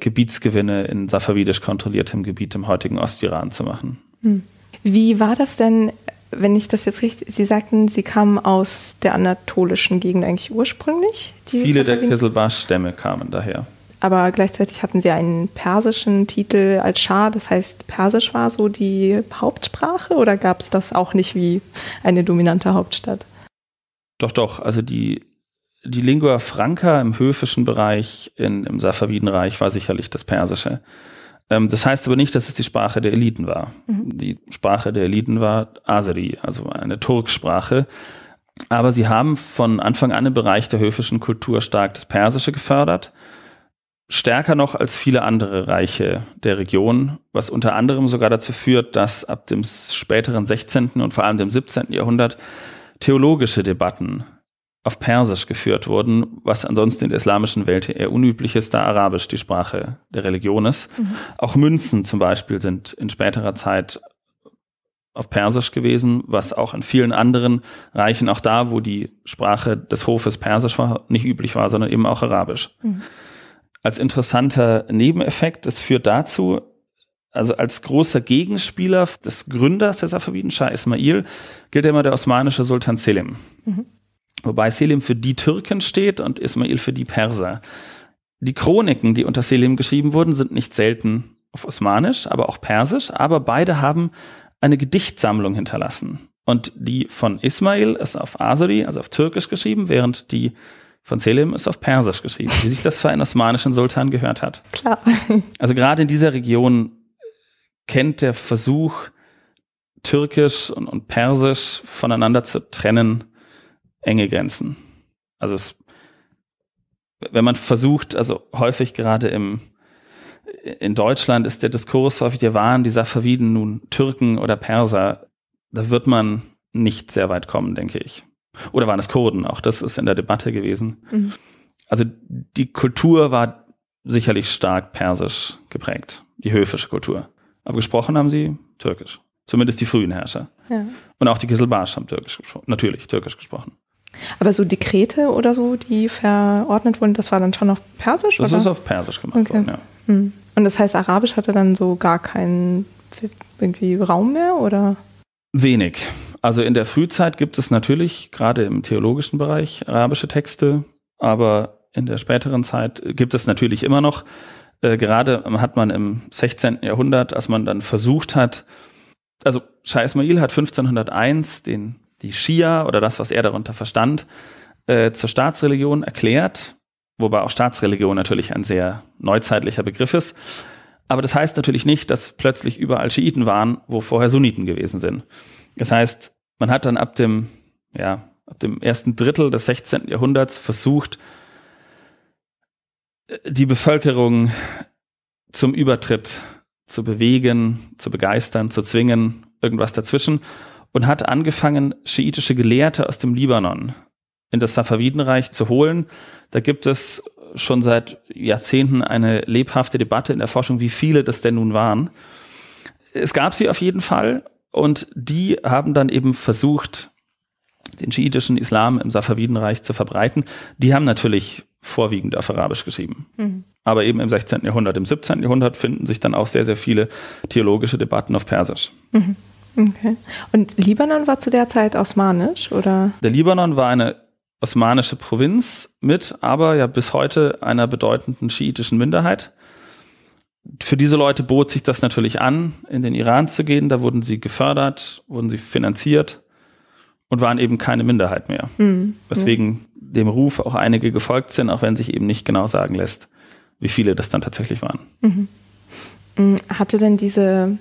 Gebietsgewinne in safavidisch kontrolliertem Gebiet im heutigen Ostiran zu machen. Hm. Wie war das denn, wenn ich das jetzt richtig, Sie sagten, Sie kamen aus der anatolischen Gegend eigentlich ursprünglich? Viele der Kiselbasch-Stämme kamen daher. Aber gleichzeitig hatten Sie einen persischen Titel als Schah, das heißt, Persisch war so die Hauptsprache oder gab es das auch nicht wie eine dominante Hauptstadt? Doch, doch. Also die, die Lingua Franca im höfischen Bereich in, im Safavidenreich war sicherlich das Persische. Ähm, das heißt aber nicht, dass es die Sprache der Eliten war. Mhm. Die Sprache der Eliten war Aseri, also eine Turksprache. Aber sie haben von Anfang an im Bereich der höfischen Kultur stark das Persische gefördert. Stärker noch als viele andere Reiche der Region, was unter anderem sogar dazu führt, dass ab dem späteren 16. und vor allem dem 17. Jahrhundert theologische Debatten auf Persisch geführt wurden, was ansonsten in der islamischen Welt eher unüblich ist, da Arabisch die Sprache der Religion ist. Mhm. Auch Münzen zum Beispiel sind in späterer Zeit auf Persisch gewesen, was auch in vielen anderen Reichen, auch da, wo die Sprache des Hofes Persisch war, nicht üblich war, sondern eben auch Arabisch. Mhm. Als interessanter Nebeneffekt, es führt dazu, also als großer Gegenspieler des Gründers der Safaviden, Shah Ismail, gilt immer der osmanische Sultan Selim. Mhm. Wobei Selim für die Türken steht und Ismail für die Perser. Die Chroniken, die unter Selim geschrieben wurden, sind nicht selten auf Osmanisch, aber auch Persisch, aber beide haben eine Gedichtsammlung hinterlassen. Und die von Ismail ist auf Asuri, also auf Türkisch geschrieben, während die von Selim ist auf Persisch geschrieben, wie sich das für einen osmanischen Sultan gehört hat. Klar. Also gerade in dieser Region kennt der Versuch, Türkisch und, und Persisch voneinander zu trennen, enge Grenzen. Also es, wenn man versucht, also häufig gerade im in Deutschland ist der Diskurs häufig, der waren die Safaviden nun Türken oder Perser, da wird man nicht sehr weit kommen, denke ich. Oder waren es Kurden? Auch das ist in der Debatte gewesen. Mhm. Also die Kultur war sicherlich stark persisch geprägt, die höfische Kultur. Aber gesprochen haben sie Türkisch. Zumindest die frühen Herrscher. Ja. Und auch die Kiselbasch haben Türkisch gesprochen. Natürlich Türkisch gesprochen. Aber so Dekrete oder so, die verordnet wurden, das war dann schon auf Persisch? Das oder? ist auf Persisch gemacht okay. worden, ja. Hm. Und das heißt, Arabisch hatte dann so gar keinen irgendwie Raum mehr, oder? Wenig. Also in der Frühzeit gibt es natürlich gerade im theologischen Bereich arabische Texte, aber in der späteren Zeit gibt es natürlich immer noch äh, gerade hat man im 16. Jahrhundert, als man dann versucht hat, also Shah Ismail hat 1501 den, die Schia oder das, was er darunter verstand, äh, zur Staatsreligion erklärt, wobei auch Staatsreligion natürlich ein sehr neuzeitlicher Begriff ist. Aber das heißt natürlich nicht, dass plötzlich überall Schiiten waren, wo vorher Sunniten gewesen sind. Das heißt, man hat dann ab dem, ja, ab dem ersten Drittel des 16. Jahrhunderts versucht, die Bevölkerung zum Übertritt zu bewegen, zu begeistern, zu zwingen, irgendwas dazwischen und hat angefangen, schiitische Gelehrte aus dem Libanon in das Safavidenreich zu holen. Da gibt es schon seit Jahrzehnten eine lebhafte Debatte in der Forschung, wie viele das denn nun waren. Es gab sie auf jeden Fall und die haben dann eben versucht, den schiitischen Islam im Safavidenreich zu verbreiten. Die haben natürlich vorwiegend auf Arabisch geschrieben. Mhm. Aber eben im 16. Jahrhundert, im 17. Jahrhundert finden sich dann auch sehr, sehr viele theologische Debatten auf Persisch. Mhm. Okay. Und Libanon war zu der Zeit osmanisch, oder? Der Libanon war eine osmanische Provinz mit, aber ja bis heute einer bedeutenden schiitischen Minderheit. Für diese Leute bot sich das natürlich an, in den Iran zu gehen. Da wurden sie gefördert, wurden sie finanziert und waren eben keine Minderheit mehr. Mhm. Weswegen dem Ruf auch einige gefolgt sind, auch wenn sich eben nicht genau sagen lässt, wie viele das dann tatsächlich waren. Mhm. mhm. Hatte denn diese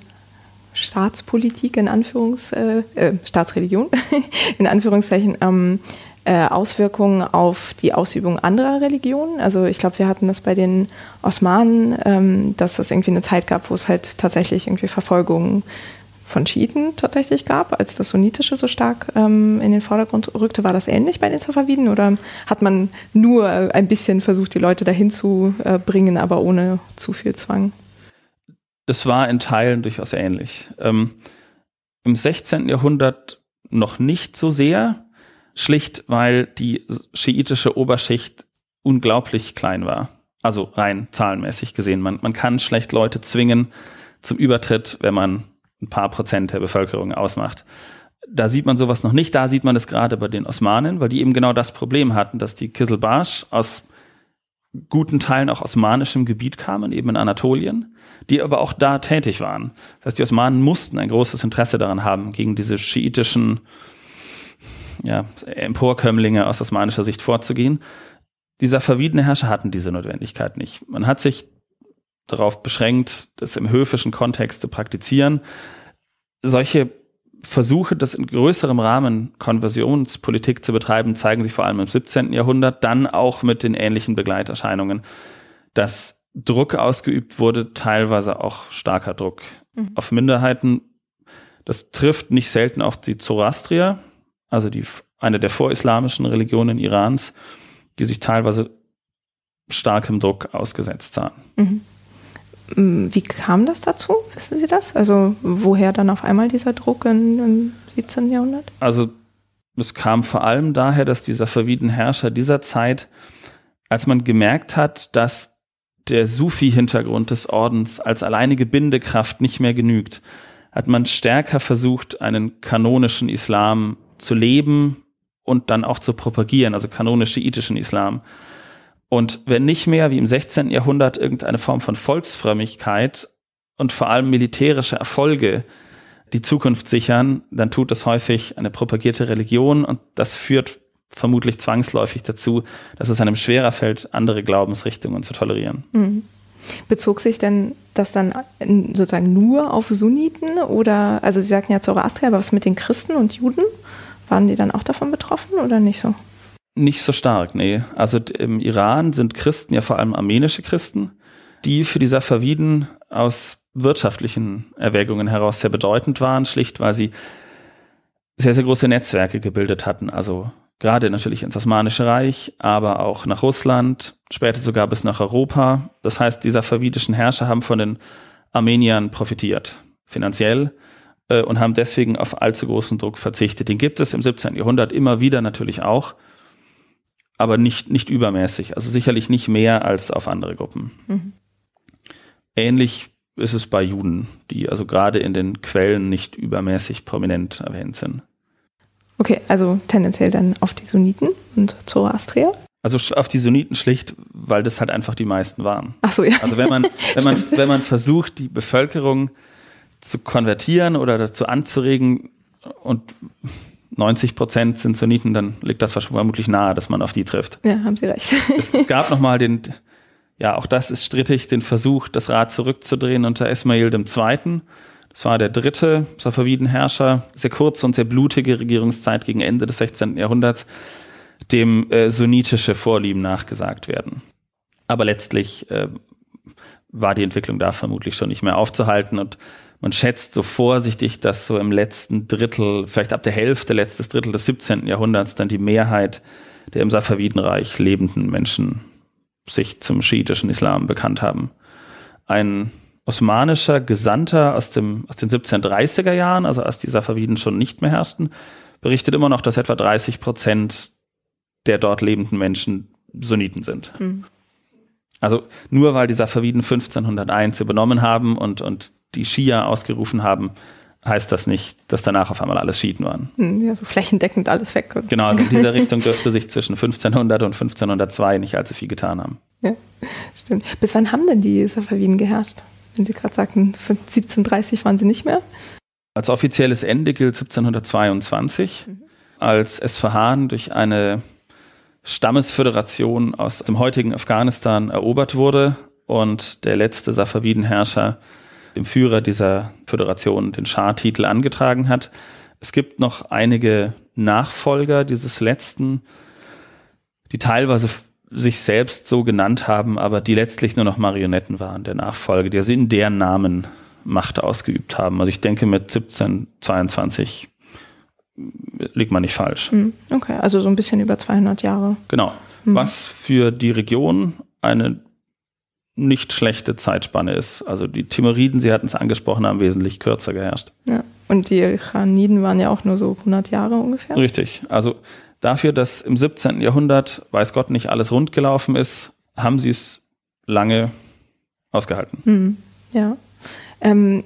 Staatspolitik in Anführungs, äh, äh, Staatsreligion in Anführungszeichen, ähm, äh, Auswirkungen auf die Ausübung anderer Religionen? Also ich glaube, wir hatten das bei den Osmanen, ähm, dass es irgendwie eine Zeit gab, wo es halt tatsächlich irgendwie Verfolgungen von Schiiten tatsächlich gab, als das Sunnitische so stark ähm, in den Vordergrund rückte. War das ähnlich bei den Safaviden oder hat man nur ein bisschen versucht, die Leute dahin zu äh, bringen, aber ohne zu viel Zwang? Das war in Teilen durchaus ähnlich. Ähm, Im 16. Jahrhundert noch nicht so sehr, schlicht weil die schiitische Oberschicht unglaublich klein war. Also rein zahlenmäßig gesehen. Man, man kann schlecht Leute zwingen zum Übertritt, wenn man ein paar Prozent der Bevölkerung ausmacht. Da sieht man sowas noch nicht. Da sieht man es gerade bei den Osmanen, weil die eben genau das Problem hatten, dass die Kiselbasch aus guten Teilen auch osmanischem Gebiet kamen, eben in Anatolien, die aber auch da tätig waren. Das heißt, die Osmanen mussten ein großes Interesse daran haben, gegen diese schiitischen ja, Emporkömmlinge aus osmanischer Sicht vorzugehen. Dieser verwiedene Herrscher hatten diese Notwendigkeit nicht. Man hat sich darauf beschränkt, das im höfischen Kontext zu praktizieren. Solche Versuche, das in größerem Rahmen Konversionspolitik zu betreiben, zeigen sich vor allem im 17. Jahrhundert, dann auch mit den ähnlichen Begleiterscheinungen, dass Druck ausgeübt wurde, teilweise auch starker Druck mhm. auf Minderheiten. Das trifft nicht selten auch die Zoroastrier, also die, eine der vorislamischen Religionen Irans, die sich teilweise starkem Druck ausgesetzt sahen. Mhm. Wie kam das dazu? Wissen Sie das? Also woher dann auf einmal dieser Druck in, im 17. Jahrhundert? Also es kam vor allem daher, dass dieser verwiedene Herrscher dieser Zeit, als man gemerkt hat, dass der Sufi-Hintergrund des Ordens als alleinige Bindekraft nicht mehr genügt, hat man stärker versucht, einen kanonischen Islam zu leben und dann auch zu propagieren, also kanonisch-schiitischen Islam. Und wenn nicht mehr wie im 16. Jahrhundert irgendeine Form von Volksfrömmigkeit und vor allem militärische Erfolge die Zukunft sichern, dann tut das häufig eine propagierte Religion und das führt vermutlich zwangsläufig dazu, dass es einem schwerer fällt, andere Glaubensrichtungen zu tolerieren. Mhm. Bezog sich denn das dann sozusagen nur auf Sunniten oder, also Sie sagten ja Zoroastrier, aber was mit den Christen und Juden? Waren die dann auch davon betroffen oder nicht so? Nicht so stark, nee. Also im Iran sind Christen ja vor allem armenische Christen, die für die Safaviden aus wirtschaftlichen Erwägungen heraus sehr bedeutend waren, schlicht weil sie sehr, sehr große Netzwerke gebildet hatten. Also gerade natürlich ins Osmanische Reich, aber auch nach Russland, später sogar bis nach Europa. Das heißt, die safavidischen Herrscher haben von den Armeniern profitiert, finanziell, äh, und haben deswegen auf allzu großen Druck verzichtet. Den gibt es im 17. Jahrhundert immer wieder natürlich auch aber nicht, nicht übermäßig. Also sicherlich nicht mehr als auf andere Gruppen. Mhm. Ähnlich ist es bei Juden, die also gerade in den Quellen nicht übermäßig prominent erwähnt sind. Okay, also tendenziell dann auf die Sunniten und Zoroastrier? Also auf die Sunniten schlicht, weil das halt einfach die meisten waren. Ach so, ja. Also wenn man, wenn man, wenn man versucht, die Bevölkerung zu konvertieren oder dazu anzuregen und 90 Prozent sind Sunniten, dann liegt das vermutlich nahe, dass man auf die trifft. Ja, haben Sie recht. es, es gab nochmal den, ja, auch das ist strittig, den Versuch, das Rad zurückzudrehen unter Ismail II. Das war der dritte Safaviden-Herrscher, sehr kurze und sehr blutige Regierungszeit gegen Ende des 16. Jahrhunderts, dem äh, sunnitische Vorlieben nachgesagt werden. Aber letztlich äh, war die Entwicklung da vermutlich schon nicht mehr aufzuhalten und man schätzt so vorsichtig, dass so im letzten Drittel, vielleicht ab der Hälfte, letztes Drittel des 17. Jahrhunderts dann die Mehrheit der im Safavidenreich lebenden Menschen sich zum schiitischen Islam bekannt haben. Ein osmanischer Gesandter aus, dem, aus den 1730er Jahren, also als die Safaviden schon nicht mehr herrschten, berichtet immer noch, dass etwa 30 Prozent der dort lebenden Menschen Sunniten sind. Mhm. Also nur weil die Safaviden 1501 übernommen haben und, und die Schia ausgerufen haben, heißt das nicht, dass danach auf einmal alles Schiiten waren. Hm, ja, so flächendeckend alles weg. Genau, also in dieser Richtung dürfte sich zwischen 1500 und 1502 nicht allzu viel getan haben. Ja, stimmt. Bis wann haben denn die Safaviden geherrscht? Wenn Sie gerade sagten, 1730 waren sie nicht mehr? Als offizielles Ende gilt 1722, mhm. als Esfahan durch eine Stammesföderation aus dem heutigen Afghanistan erobert wurde und der letzte Safaviden-Herrscher dem Führer dieser Föderation den Schah-Titel angetragen hat. Es gibt noch einige Nachfolger dieses letzten, die teilweise sich selbst so genannt haben, aber die letztlich nur noch Marionetten waren, der Nachfolge, die also in deren Namen Macht ausgeübt haben. Also ich denke mit 1722 liegt man nicht falsch. Hm, okay, also so ein bisschen über 200 Jahre. Genau. Mhm. Was für die Region eine nicht schlechte Zeitspanne ist. Also die Timuriden, Sie hatten es angesprochen, haben wesentlich kürzer geherrscht. Ja. Und die Chaniden waren ja auch nur so 100 Jahre ungefähr. Richtig. Also dafür, dass im 17. Jahrhundert, weiß Gott, nicht alles rund gelaufen ist, haben sie es lange ausgehalten. Mhm. Ja. Ähm,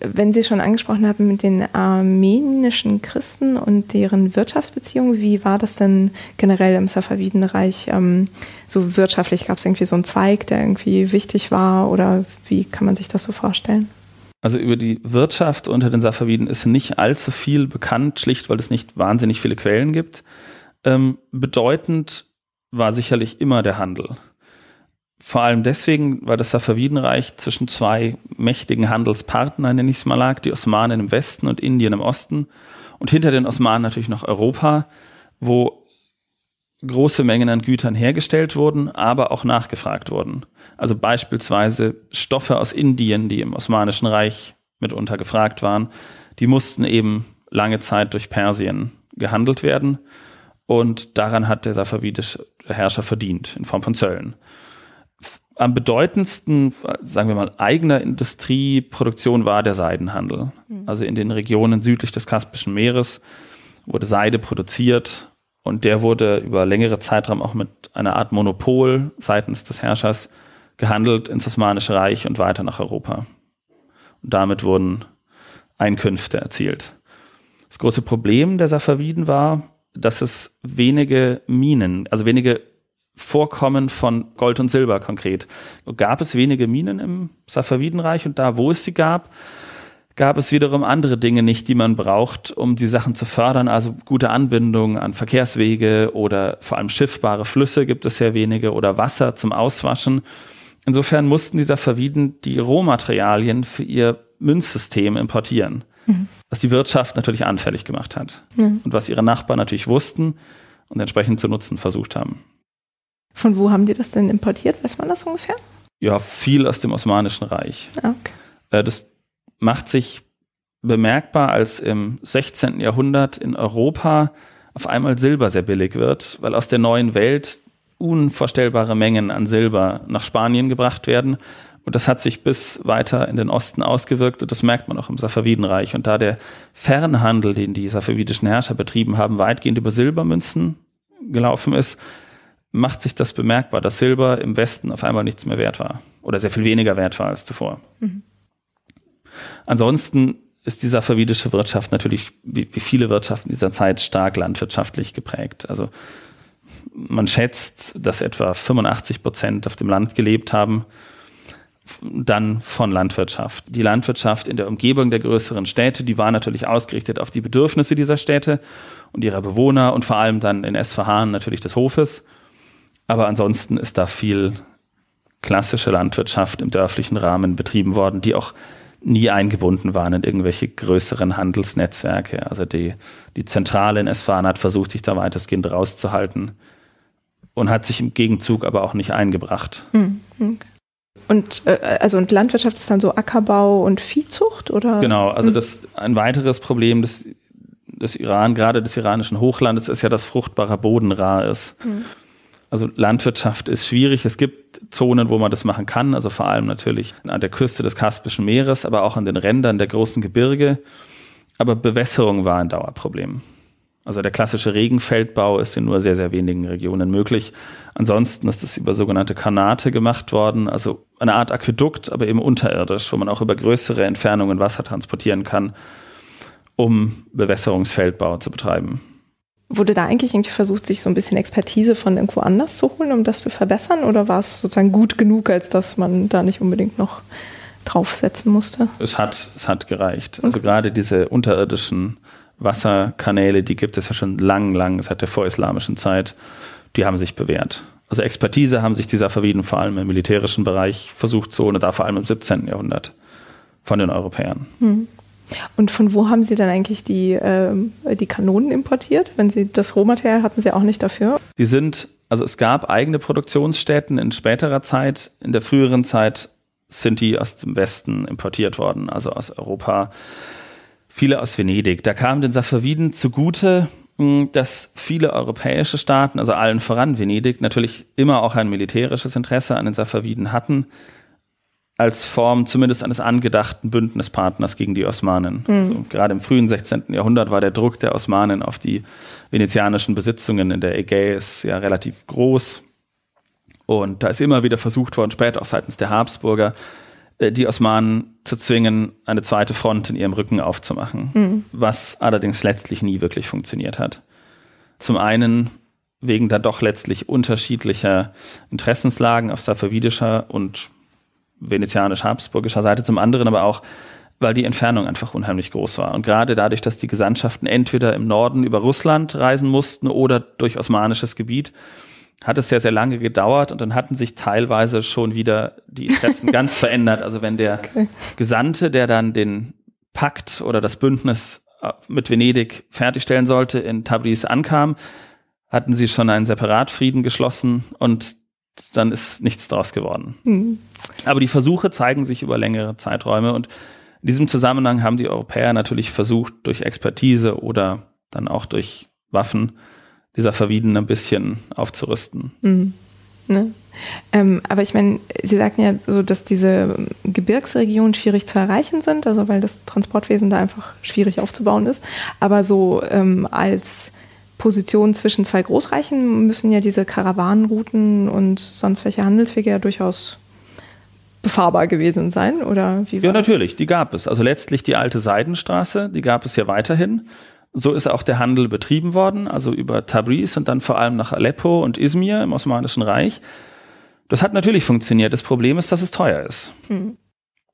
wenn Sie schon angesprochen haben mit den armenischen Christen und deren Wirtschaftsbeziehungen, wie war das denn generell im Safavidenreich? Ähm, so wirtschaftlich gab es irgendwie so einen Zweig, der irgendwie wichtig war oder wie kann man sich das so vorstellen? Also über die Wirtschaft unter den Safaviden ist nicht allzu viel bekannt, schlicht weil es nicht wahnsinnig viele Quellen gibt. Ähm, bedeutend war sicherlich immer der Handel. Vor allem deswegen, weil das Safavidenreich zwischen zwei mächtigen Handelspartnern, nenne ich es mal, lag, die Osmanen im Westen und Indien im Osten. Und hinter den Osmanen natürlich noch Europa, wo große Mengen an Gütern hergestellt wurden, aber auch nachgefragt wurden. Also beispielsweise Stoffe aus Indien, die im Osmanischen Reich mitunter gefragt waren, die mussten eben lange Zeit durch Persien gehandelt werden. Und daran hat der safavidische Herrscher verdient, in Form von Zöllen am bedeutendsten, sagen wir mal, eigener Industrieproduktion war der Seidenhandel. Mhm. Also in den Regionen südlich des Kaspischen Meeres wurde Seide produziert und der wurde über längere Zeitraum auch mit einer Art Monopol seitens des Herrschers gehandelt ins Osmanische Reich und weiter nach Europa. Und damit wurden Einkünfte erzielt. Das große Problem der Safaviden war, dass es wenige Minen, also wenige Vorkommen von Gold und Silber konkret. Gab es wenige Minen im Safavidenreich und da, wo es sie gab, gab es wiederum andere Dinge nicht, die man braucht, um die Sachen zu fördern. Also gute Anbindung an Verkehrswege oder vor allem schiffbare Flüsse gibt es sehr wenige oder Wasser zum Auswaschen. Insofern mussten die Safaviden die Rohmaterialien für ihr Münzsystem importieren, mhm. was die Wirtschaft natürlich anfällig gemacht hat mhm. und was ihre Nachbarn natürlich wussten und entsprechend zu nutzen versucht haben. Von wo haben die das denn importiert? Weiß man das ungefähr? Ja, viel aus dem Osmanischen Reich. Ah, okay. Äh, das macht sich bemerkbar, als im 16. Jahrhundert in Europa auf einmal Silber sehr billig wird, weil aus der neuen Welt unvorstellbare Mengen an Silber nach Spanien gebracht werden. Und das hat sich bis weiter in den Osten ausgewirkt und das merkt man auch im Safavidenreich. Und da der Fernhandel, den die safavidischen Herrscher betrieben haben, weitgehend über Silbermünzen gelaufen ist, macht sich das bemerkbar, dass Silber im Westen auf einmal nichts mehr wert war oder sehr viel weniger wert war als zuvor. Mhm. Ansonsten ist die safavidische Wirtschaft natürlich, wie, wie viele Wirtschaften dieser Zeit, stark landwirtschaftlich geprägt. Also man schätzt, dass etwa 85 Prozent auf dem Land gelebt haben, dann von Landwirtschaft. Die Landwirtschaft in der Umgebung der größeren Städte, die war natürlich ausgerichtet auf die Bedürfnisse dieser Städte und ihrer Bewohner und vor allem dann in Esfahan natürlich des Hofes. Aber ansonsten ist da viel klassische Landwirtschaft im dörflichen Rahmen betrieben worden, die auch nie eingebunden waren in irgendwelche größeren Handelsnetzwerke. Also die, die Zentrale in Esfahan hat versucht, sich da weitestgehend rauszuhalten und hat sich im Gegenzug aber auch nicht eingebracht. Hm. Und äh, also und Landwirtschaft ist dann so Ackerbau und Viehzucht oder? Genau, also hm. das ein weiteres Problem des, des Iran, gerade des iranischen Hochlandes, ist ja, dass fruchtbarer Boden rar ist. Hm. Also Landwirtschaft ist schwierig. Es gibt Zonen, wo man das machen kann, also vor allem natürlich an der Küste des Kaspischen Meeres, aber auch an den Rändern der großen Gebirge. Aber Bewässerung war ein Dauerproblem. Also der klassische Regenfeldbau ist in nur sehr, sehr wenigen Regionen möglich. Ansonsten ist es über sogenannte Kanate gemacht worden, also eine Art Aquädukt, aber eben unterirdisch, wo man auch über größere Entfernungen Wasser transportieren kann, um Bewässerungsfeldbau zu betreiben. Wurde da eigentlich irgendwie versucht, sich so ein bisschen Expertise von irgendwo anders zu holen, um das zu verbessern? Oder war es sozusagen gut genug, als dass man da nicht unbedingt noch draufsetzen musste? Es hat, es hat gereicht. Also gerade diese unterirdischen Wasserkanäle, die gibt es ja schon lang, lang, seit der vorislamischen Zeit, die haben sich bewährt. Also Expertise haben sich die Safaviden vor allem im militärischen Bereich versucht zu holen, da vor allem im 17. Jahrhundert von den Europäern. Hm. Und von wo haben Sie dann eigentlich die, äh, die Kanonen importiert? Wenn Sie das Rohmaterial hatten Sie auch nicht dafür? Die sind, also es gab eigene Produktionsstätten in späterer Zeit. In der früheren Zeit sind die aus dem Westen importiert worden, also aus Europa. Viele aus Venedig. Da kam den Safaviden zugute, hm, dass viele europäische Staaten, also allen voran Venedig, natürlich immer auch ein militärisches Interesse an den Safaviden hatten als Form zumindest eines angedachten Bündnispartners gegen die Osmanen. Mhm. Also gerade im frühen 16. Jahrhundert war der Druck der Osmanen auf die venezianischen Besitzungen in der Ägäis ja relativ groß. Und da ist immer wieder versucht worden, später auch seitens der Habsburger, äh, die Osmanen zu zwingen, eine zweite Front in ihrem Rücken aufzumachen, mhm. was allerdings letztlich nie wirklich funktioniert hat. Zum einen wegen da doch letztlich unterschiedlicher Interessenslagen auf safavidischer und venezianisch-habsburgischer Seite, zum anderen aber auch, weil die Entfernung einfach unheimlich groß war. Und gerade dadurch, dass die Gesandtschaften entweder im Norden über Russland reisen mussten oder durch osmanisches Gebiet, hat es ja sehr lange gedauert und dann hatten sich teilweise schon wieder die Interessen ganz verändert. Also wenn der okay. Gesandte, der dann den Pakt oder das Bündnis äh, mit Venedig fertigstellen sollte, in Tabriz ankam, hatten sie schon einen Separatfrieden geschlossen und dann ist nichts draus geworden. Mhm. Aber die Versuche zeigen sich über längere Zeiträume und in diesem Zusammenhang haben die Europäer natürlich versucht, durch Expertise oder dann auch durch Waffen dieser Verwieden ein bisschen aufzurüsten. Mhm. Ne? Ähm, aber ich meine, Sie sagten ja so, dass diese Gebirgsregionen schwierig zu erreichen sind, also weil das Transportwesen da einfach schwierig aufzubauen ist. Aber so ähm, als Position zwischen zwei Großreichen müssen ja diese Karawanenrouten und sonst welche Handelswege ja durchaus befahrbar gewesen sein, oder wie? Ja, natürlich, die gab es. Also letztlich die alte Seidenstraße, die gab es ja weiterhin. So ist auch der Handel betrieben worden, also über Tabriz und dann vor allem nach Aleppo und Izmir im Osmanischen Reich. Das hat natürlich funktioniert. Das Problem ist, dass es teuer ist. Mhm.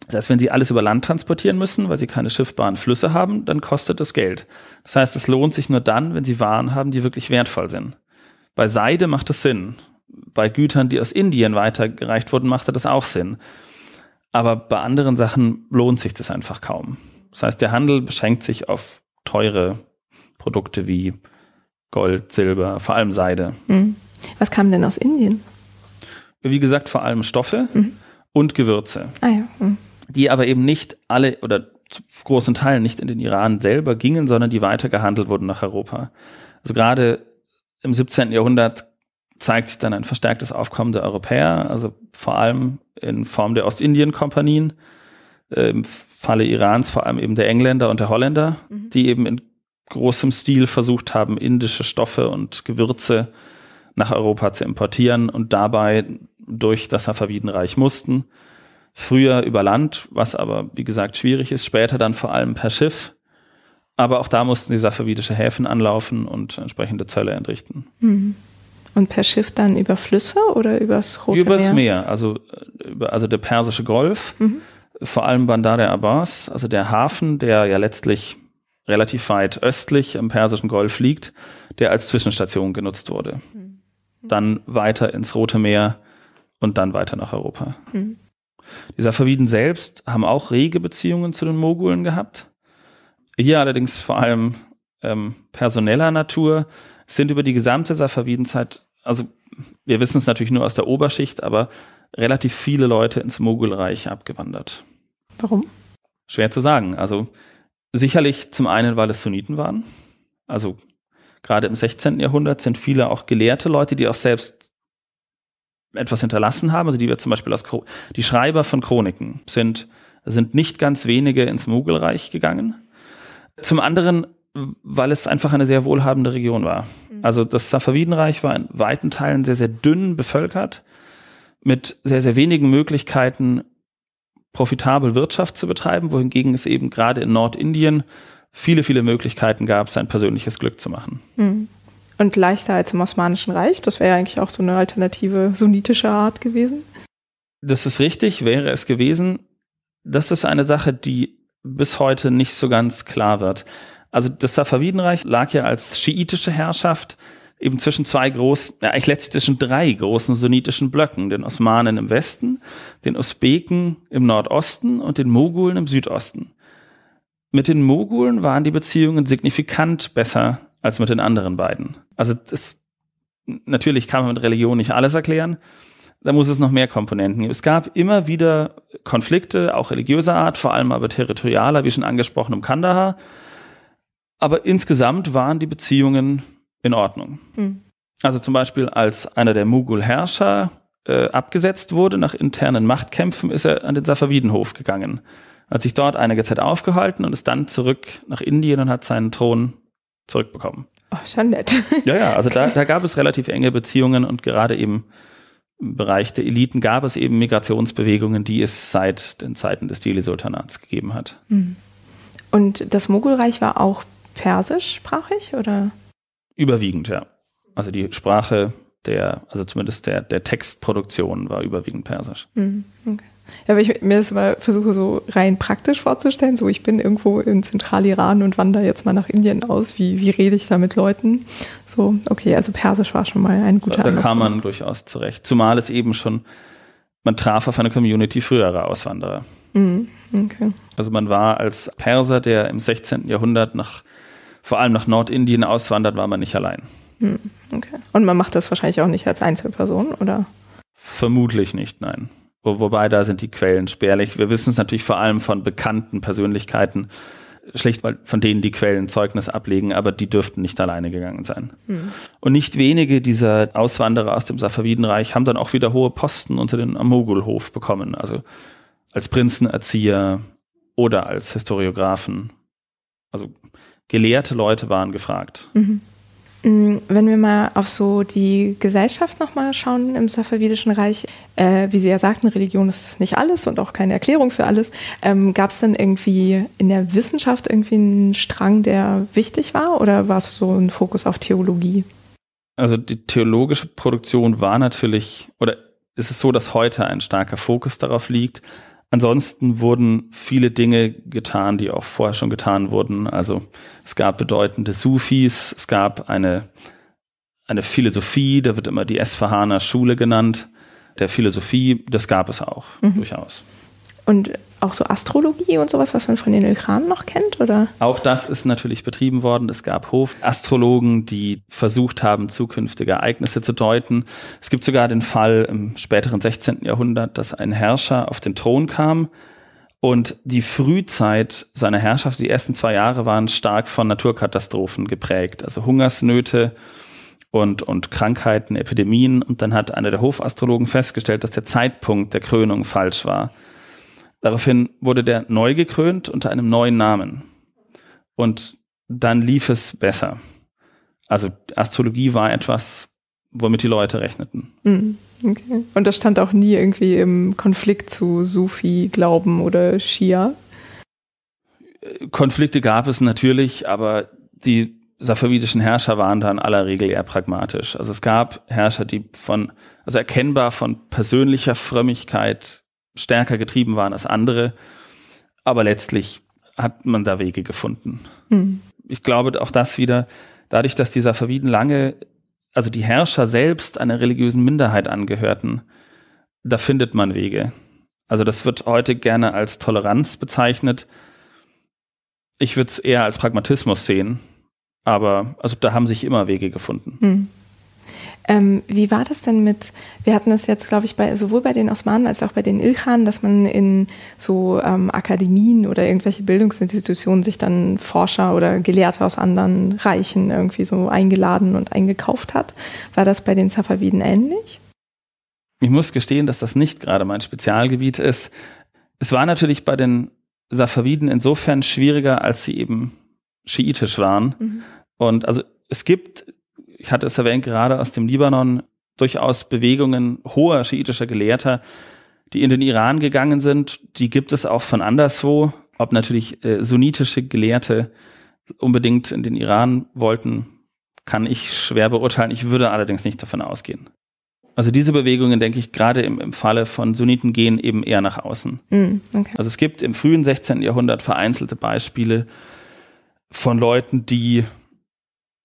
Das heißt, wenn Sie alles über Land transportieren müssen, weil Sie keine schiffbaren Flüsse haben, dann kostet das Geld. Das heißt, es lohnt sich nur dann, wenn Sie Waren haben, die wirklich wertvoll sind. Bei Seide macht es Sinn. Bei Gütern, die aus Indien weitergereicht wurden, machte das auch Sinn. Aber bei anderen Sachen lohnt sich das einfach kaum. Das heißt, der Handel beschränkt sich auf teure Produkte wie Gold, Silber, vor allem Seide. Mhm. Was kam denn aus Indien? Wie gesagt, vor allem Stoffe mhm. und Gewürze. Ah ja. Mhm die aber eben nicht alle oder zu großen Teilen nicht in den Iran selber gingen, sondern die weitergehandelt wurden nach Europa. Also gerade im 17. Jahrhundert zeigt sich dann ein verstärktes Aufkommen der Europäer, also vor allem in Form der Ostindien-Kompanien, äh, im Falle Irans vor allem eben der Engländer und der Holländer, mhm. die eben in großem Stil versucht haben, indische Stoffe und Gewürze nach Europa zu importieren und dabei durch das Safavidenreich mussten. Früher über Land, was aber, wie gesagt, schwierig ist, später dann vor allem per Schiff. Aber auch da mussten die safavidische Häfen anlaufen und entsprechende Zölle entrichten. Mhm. Und per Schiff dann über Flüsse oder übers Rote Übers Meer? Meer, also, äh, über, also der Persische Golf, mhm. vor allem Bandar der Abbas, also der Hafen, der ja letztlich relativ weit östlich am Persischen Golf liegt, der als Zwischenstation genutzt wurde. Mhm. Dann weiter ins Rote Meer und dann weiter nach Europa. Mhm. Die Safaviden selbst haben auch rege Beziehungen zu den Mogulen gehabt. Hier allerdings vor allem ähm, personeller Natur sind über die gesamte Safavidenzeit, also wir wissen es natürlich nur aus der Oberschicht, aber relativ viele Leute ins Mogulreich abgewandert. Warum? Schwer zu sagen. Also sicherlich zum einen, weil es Sunniten waren. Also gerade im 16. Jahrhundert sind viele auch gelehrte Leute, die auch selbst etwas hinterlassen haben, also die wir zum Beispiel aus die Schreiber von Chroniken sind, sind nicht ganz wenige ins Mogulreich gegangen. Zum anderen, weil es einfach eine sehr wohlhabende Region war. Mhm. Also das Safavidenreich war in weiten Teilen sehr, sehr dünn bevölkert, mit sehr, sehr wenigen Möglichkeiten, profitabel Wirtschaft zu betreiben, wohingegen es eben gerade in Nordindien viele, viele Möglichkeiten gab, sein persönliches Glück zu machen. Mhm. Und leichter als im Osmanischen Reich. Das wäre ja eigentlich auch so eine alternative sunnitische Art gewesen. Das ist richtig, wäre es gewesen. Das ist eine Sache, die bis heute nicht so ganz klar wird. Also das Safavidenreich lag ja als schiitische Herrschaft eben zwischen zwei großen, ja eigentlich letztlich zwischen drei großen sunnitischen Blöcken, den Osmanen im Westen, den Usbeken im Nordosten und den Mogulen im Südosten. Mit den Mogulen waren die Beziehungen signifikant besser als mit den anderen beiden. Also das, natürlich kann man mit Religion nicht alles erklären. Da muss es noch mehr Komponenten geben. Es gab immer wieder Konflikte, auch religiöser Art, vor allem aber territorialer, wie schon angesprochen, um Kandahar. Aber insgesamt waren die Beziehungen in Ordnung. Mhm. Also zum Beispiel, als einer der Mughal-Herrscher äh, abgesetzt wurde nach internen Machtkämpfen, ist er an den Safavidenhof gegangen. Hat sich dort einige Zeit aufgehalten und ist dann zurück nach Indien und hat seinen Thron zurückbekommen. Oh, schon nett. Ja, ja, also da, da gab es relativ enge Beziehungen und gerade eben im Bereich der Eliten gab es eben Migrationsbewegungen, die es seit den Zeiten des Delhi-Sultanats gegeben hat. Hm. Und das Mogulreich war auch persischsprachig oder? Überwiegend, ja. Also die Sprache der, also zumindest der, der Textproduktion war überwiegend persisch. Mhm, okay. Ja, aber ich mir das mal versuche so rein praktisch vorzustellen, so ich bin irgendwo in Zentraliran und wandere jetzt mal nach Indien aus, wie, wie rede ich da mit Leuten? So, okay, also Persisch war schon mal ein guter Da, da kam man durchaus zurecht, zumal es eben schon, man traf auf eine Community früherer Auswanderer. Mhm, okay. Also man war als Perser, der im 16. Jahrhundert nach, vor allem nach Nordindien auswandert, war man nicht allein. Hm, okay. Und man macht das wahrscheinlich auch nicht als Einzelperson, oder? Vermutlich nicht, nein. Wo, wobei da sind die Quellen spärlich. Wir wissen es natürlich vor allem von bekannten Persönlichkeiten, schlicht weil von denen die Quellen Zeugnis ablegen, aber die dürften nicht alleine gegangen sein. Hm. Und nicht wenige dieser Auswanderer aus dem Safavidenreich haben dann auch wieder hohe Posten unter den Amogulhof bekommen, also als Prinzenerzieher oder als Historiographen. Also gelehrte Leute waren gefragt. Mhm. Mm, wenn wir mal auf so die Gesellschaft nochmal schauen im Safavidischen Reich, äh, wie Sie ja sagten, Religion ist nicht alles und auch keine Erklärung für alles. Ähm, Gab es dann irgendwie in der Wissenschaft irgendwie einen Strang, der wichtig war oder war es so ein Fokus auf Theologie? Also die theologische Produktion war natürlich, oder ist es so, dass heute ein starker Fokus darauf liegt, Ansonsten wurden viele Dinge getan, die auch vorher schon getan wurden. Also es gab bedeutende Sufis, es gab eine, eine Philosophie, da wird immer die Esfahaner Schule genannt, der Philosophie, das gab es auch mhm. durchaus. Und auch so Astrologie und sowas, was man von den Ilkhanen noch kennt, oder? Auch das ist natürlich betrieben worden. Es gab Hofastrologen, die versucht haben, zukünftige Ereignisse zu deuten. Es gibt sogar den Fall im späteren 16. Jahrhundert, dass ein Herrscher auf den Thron kam und die Frühzeit seiner Herrschaft, die ersten zwei Jahre waren stark von Naturkatastrophen geprägt, also Hungersnöte und, und Krankheiten, Epidemien. Und dann hat einer der Hofastrologen festgestellt, dass der Zeitpunkt der Krönung falsch war. Daraufhin wurde der neu gekrönt unter einem neuen Namen. Und dann lief es besser. Also Astrologie war etwas, womit die Leute rechneten. Mhm. Okay. Und das stand auch nie irgendwie im Konflikt zu Sufi, Glauben oder Schia? Konflikte gab es natürlich, aber die safavidischen Herrscher waren da in aller Regel eher pragmatisch. Also es gab Herrscher, die von, also erkennbar von persönlicher Frömmigkeit stärker getrieben waren als andere. Aber letztlich hat man da Wege gefunden. Mhm. Ich glaube auch das wieder, dadurch, dass die Safaviden lange, also die Herrscher selbst einer religiösen Minderheit angehörten, da findet man Wege. Also das wird heute gerne als Toleranz bezeichnet. Ich würde es eher als Pragmatismus sehen. Aber also da haben sich immer Wege gefunden. Mhm. Ähm, wie war das denn mit, wir hatten das jetzt, glaube ich, bei, sowohl bei den Osmanen als auch bei den Ilkhan, dass man in so ähm, Akademien oder irgendwelche Bildungsinstitutionen sich dann Forscher oder Gelehrte aus anderen Reichen irgendwie so eingeladen und eingekauft hat. War das bei den Safaviden ähnlich? Ich muss gestehen, dass das nicht gerade mein Spezialgebiet ist. Es war natürlich bei den Safaviden insofern schwieriger, als sie eben schiitisch waren. Mhm. Und also es gibt ich hatte es erwähnt, gerade aus dem Libanon durchaus Bewegungen hoher schiitischer Gelehrter, die in den Iran gegangen sind. Die gibt es auch von anderswo. Ob natürlich äh, sunnitische Gelehrte unbedingt in den Iran wollten, kann ich schwer beurteilen. Ich würde allerdings nicht davon ausgehen. Also diese Bewegungen, denke ich, gerade im, im Falle von Sunniten gehen eben eher nach außen. Mm, okay. Also es gibt im frühen 16. Jahrhundert vereinzelte Beispiele von Leuten, die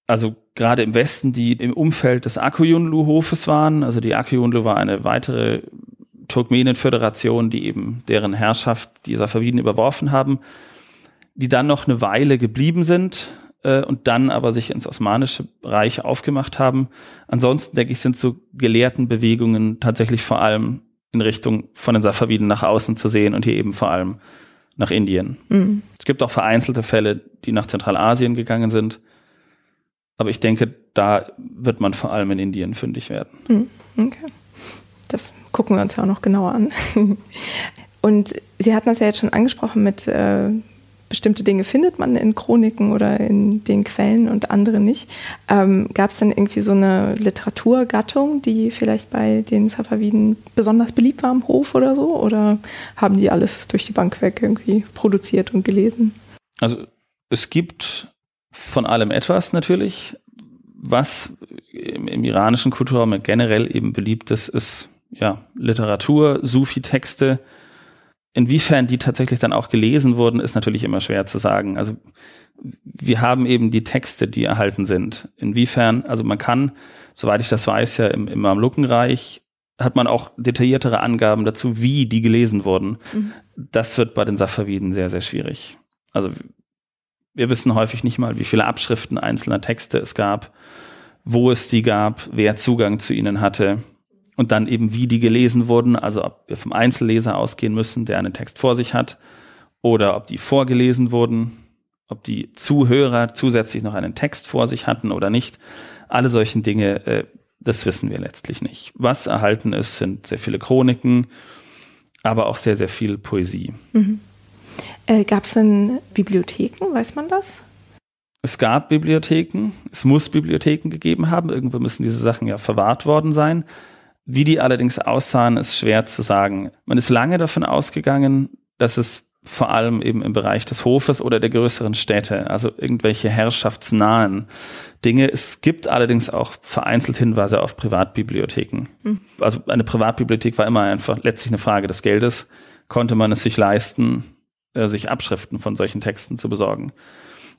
also gerade im Westen, die im Umfeld des Akuyunlu-Hofes waren. Also die Akuyunlu war eine weitere Turkmenen-Föderation, die eben deren Herrschaft die Safaviden überworfen haben. die dann noch eine Weile geblieben sind äh, und dann aber sich ins Osmanische Reich aufgemacht haben. Ansonsten, denke ich, sind so gelehrten Bewegungen tatsächlich vor allem in Richtung von den Safaviden nach außen zu sehen und hier eben vor allem nach Indien. Mhm. Es gibt auch vereinzelte Fälle, die nach Zentralasien gegangen sind. Aber ich denke, da wird man vor allem in Indien fündig werden. Mhm. Okay. Das gucken wir uns ja auch noch genauer an. Und Sie hatten das ja jetzt schon angesprochen mit äh, bestimmte Dinge findet man in Chroniken oder in den Quellen und andere nicht. Ähm, Gab es denn irgendwie so eine Literaturgattung, die vielleicht bei den Safaviden besonders beliebt war am Hof oder so? Oder haben die alles durch die Bank weg irgendwie produziert und gelesen? Also es gibt von allem etwas natürlich. Was im, im iranischen Kulturraum generell eben beliebt ist, ist ja Literatur, Sufi-Texte, Inwiefern die tatsächlich dann auch gelesen wurden, ist natürlich immer schwer zu sagen. Also wir haben eben die Texte, die erhalten sind. Inwiefern, also man kann, soweit ich das weiß, ja im, im Mamlukenreich hat man auch detailliertere Angaben dazu, wie die gelesen wurden. Mhm. Das wird bei den Safaviden sehr, sehr schwierig. Also wir wissen häufig nicht mal, wie viele Abschriften einzelner Texte es gab, wo es die gab, wer Zugang zu ihnen hatte und dann eben, wie die gelesen wurden, also ob wir vom Einzelleser ausgehen müssen, der einen Text vor sich hat, oder ob die vorgelesen wurden, ob die Zuhörer zusätzlich noch einen Text vor sich hatten oder nicht. Alle solchen Dinge, äh, das wissen wir letztlich nicht. Was erhalten ist, sind sehr viele Chroniken, aber auch sehr, sehr viel Poesie. Mhm. Äh, Gab es denn Bibliotheken, weiß man das? Es gab Bibliotheken, es muss Bibliotheken gegeben haben, irgendwo müssen diese Sachen ja verwahrt worden sein. Wie die allerdings aussahen, ist schwer zu sagen. Man ist lange davon ausgegangen, dass es vor allem eben im Bereich des Hofes oder der größeren Städte, also irgendwelche herrschaftsnahen Dinge. Es gibt allerdings auch vereinzelt Hinweise auf Privatbibliotheken. Mhm. Also eine Privatbibliothek war immer einfach letztlich eine Frage des Geldes. Konnte man es sich leisten, äh, sich Abschriften von solchen Texten zu besorgen.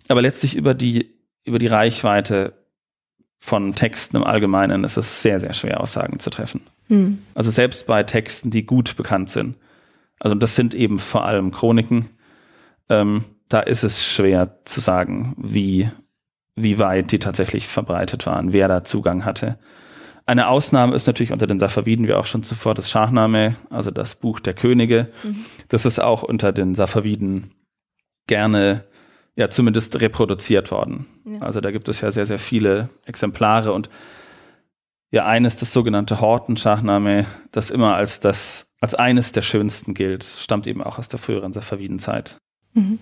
Aber letztlich über die, über die Reichweite von Texten im Allgemeinen ist es sehr, sehr schwer, Aussagen zu treffen. Hm. Also selbst bei Texten, die gut bekannt sind. Also das sind eben vor allem Chroniken. Ähm, da ist es schwer zu sagen, wie, wie weit die tatsächlich verbreitet waren, wer da Zugang hatte. Eine Ausnahme ist natürlich unter den Safaviden, wie auch schon zuvor, das Schachname, also das Buch der Könige. Mhm. Das ist auch unter den Safaviden gerne ja zumindest reproduziert worden. Ja. Also da gibt es ja sehr, sehr viele Exemplare und ja, eines das sogenannte Horten-Schachname, das immer als das, als eines der schönsten gilt, stammt eben auch aus der früheren Safaviden-Zeit. Mhm.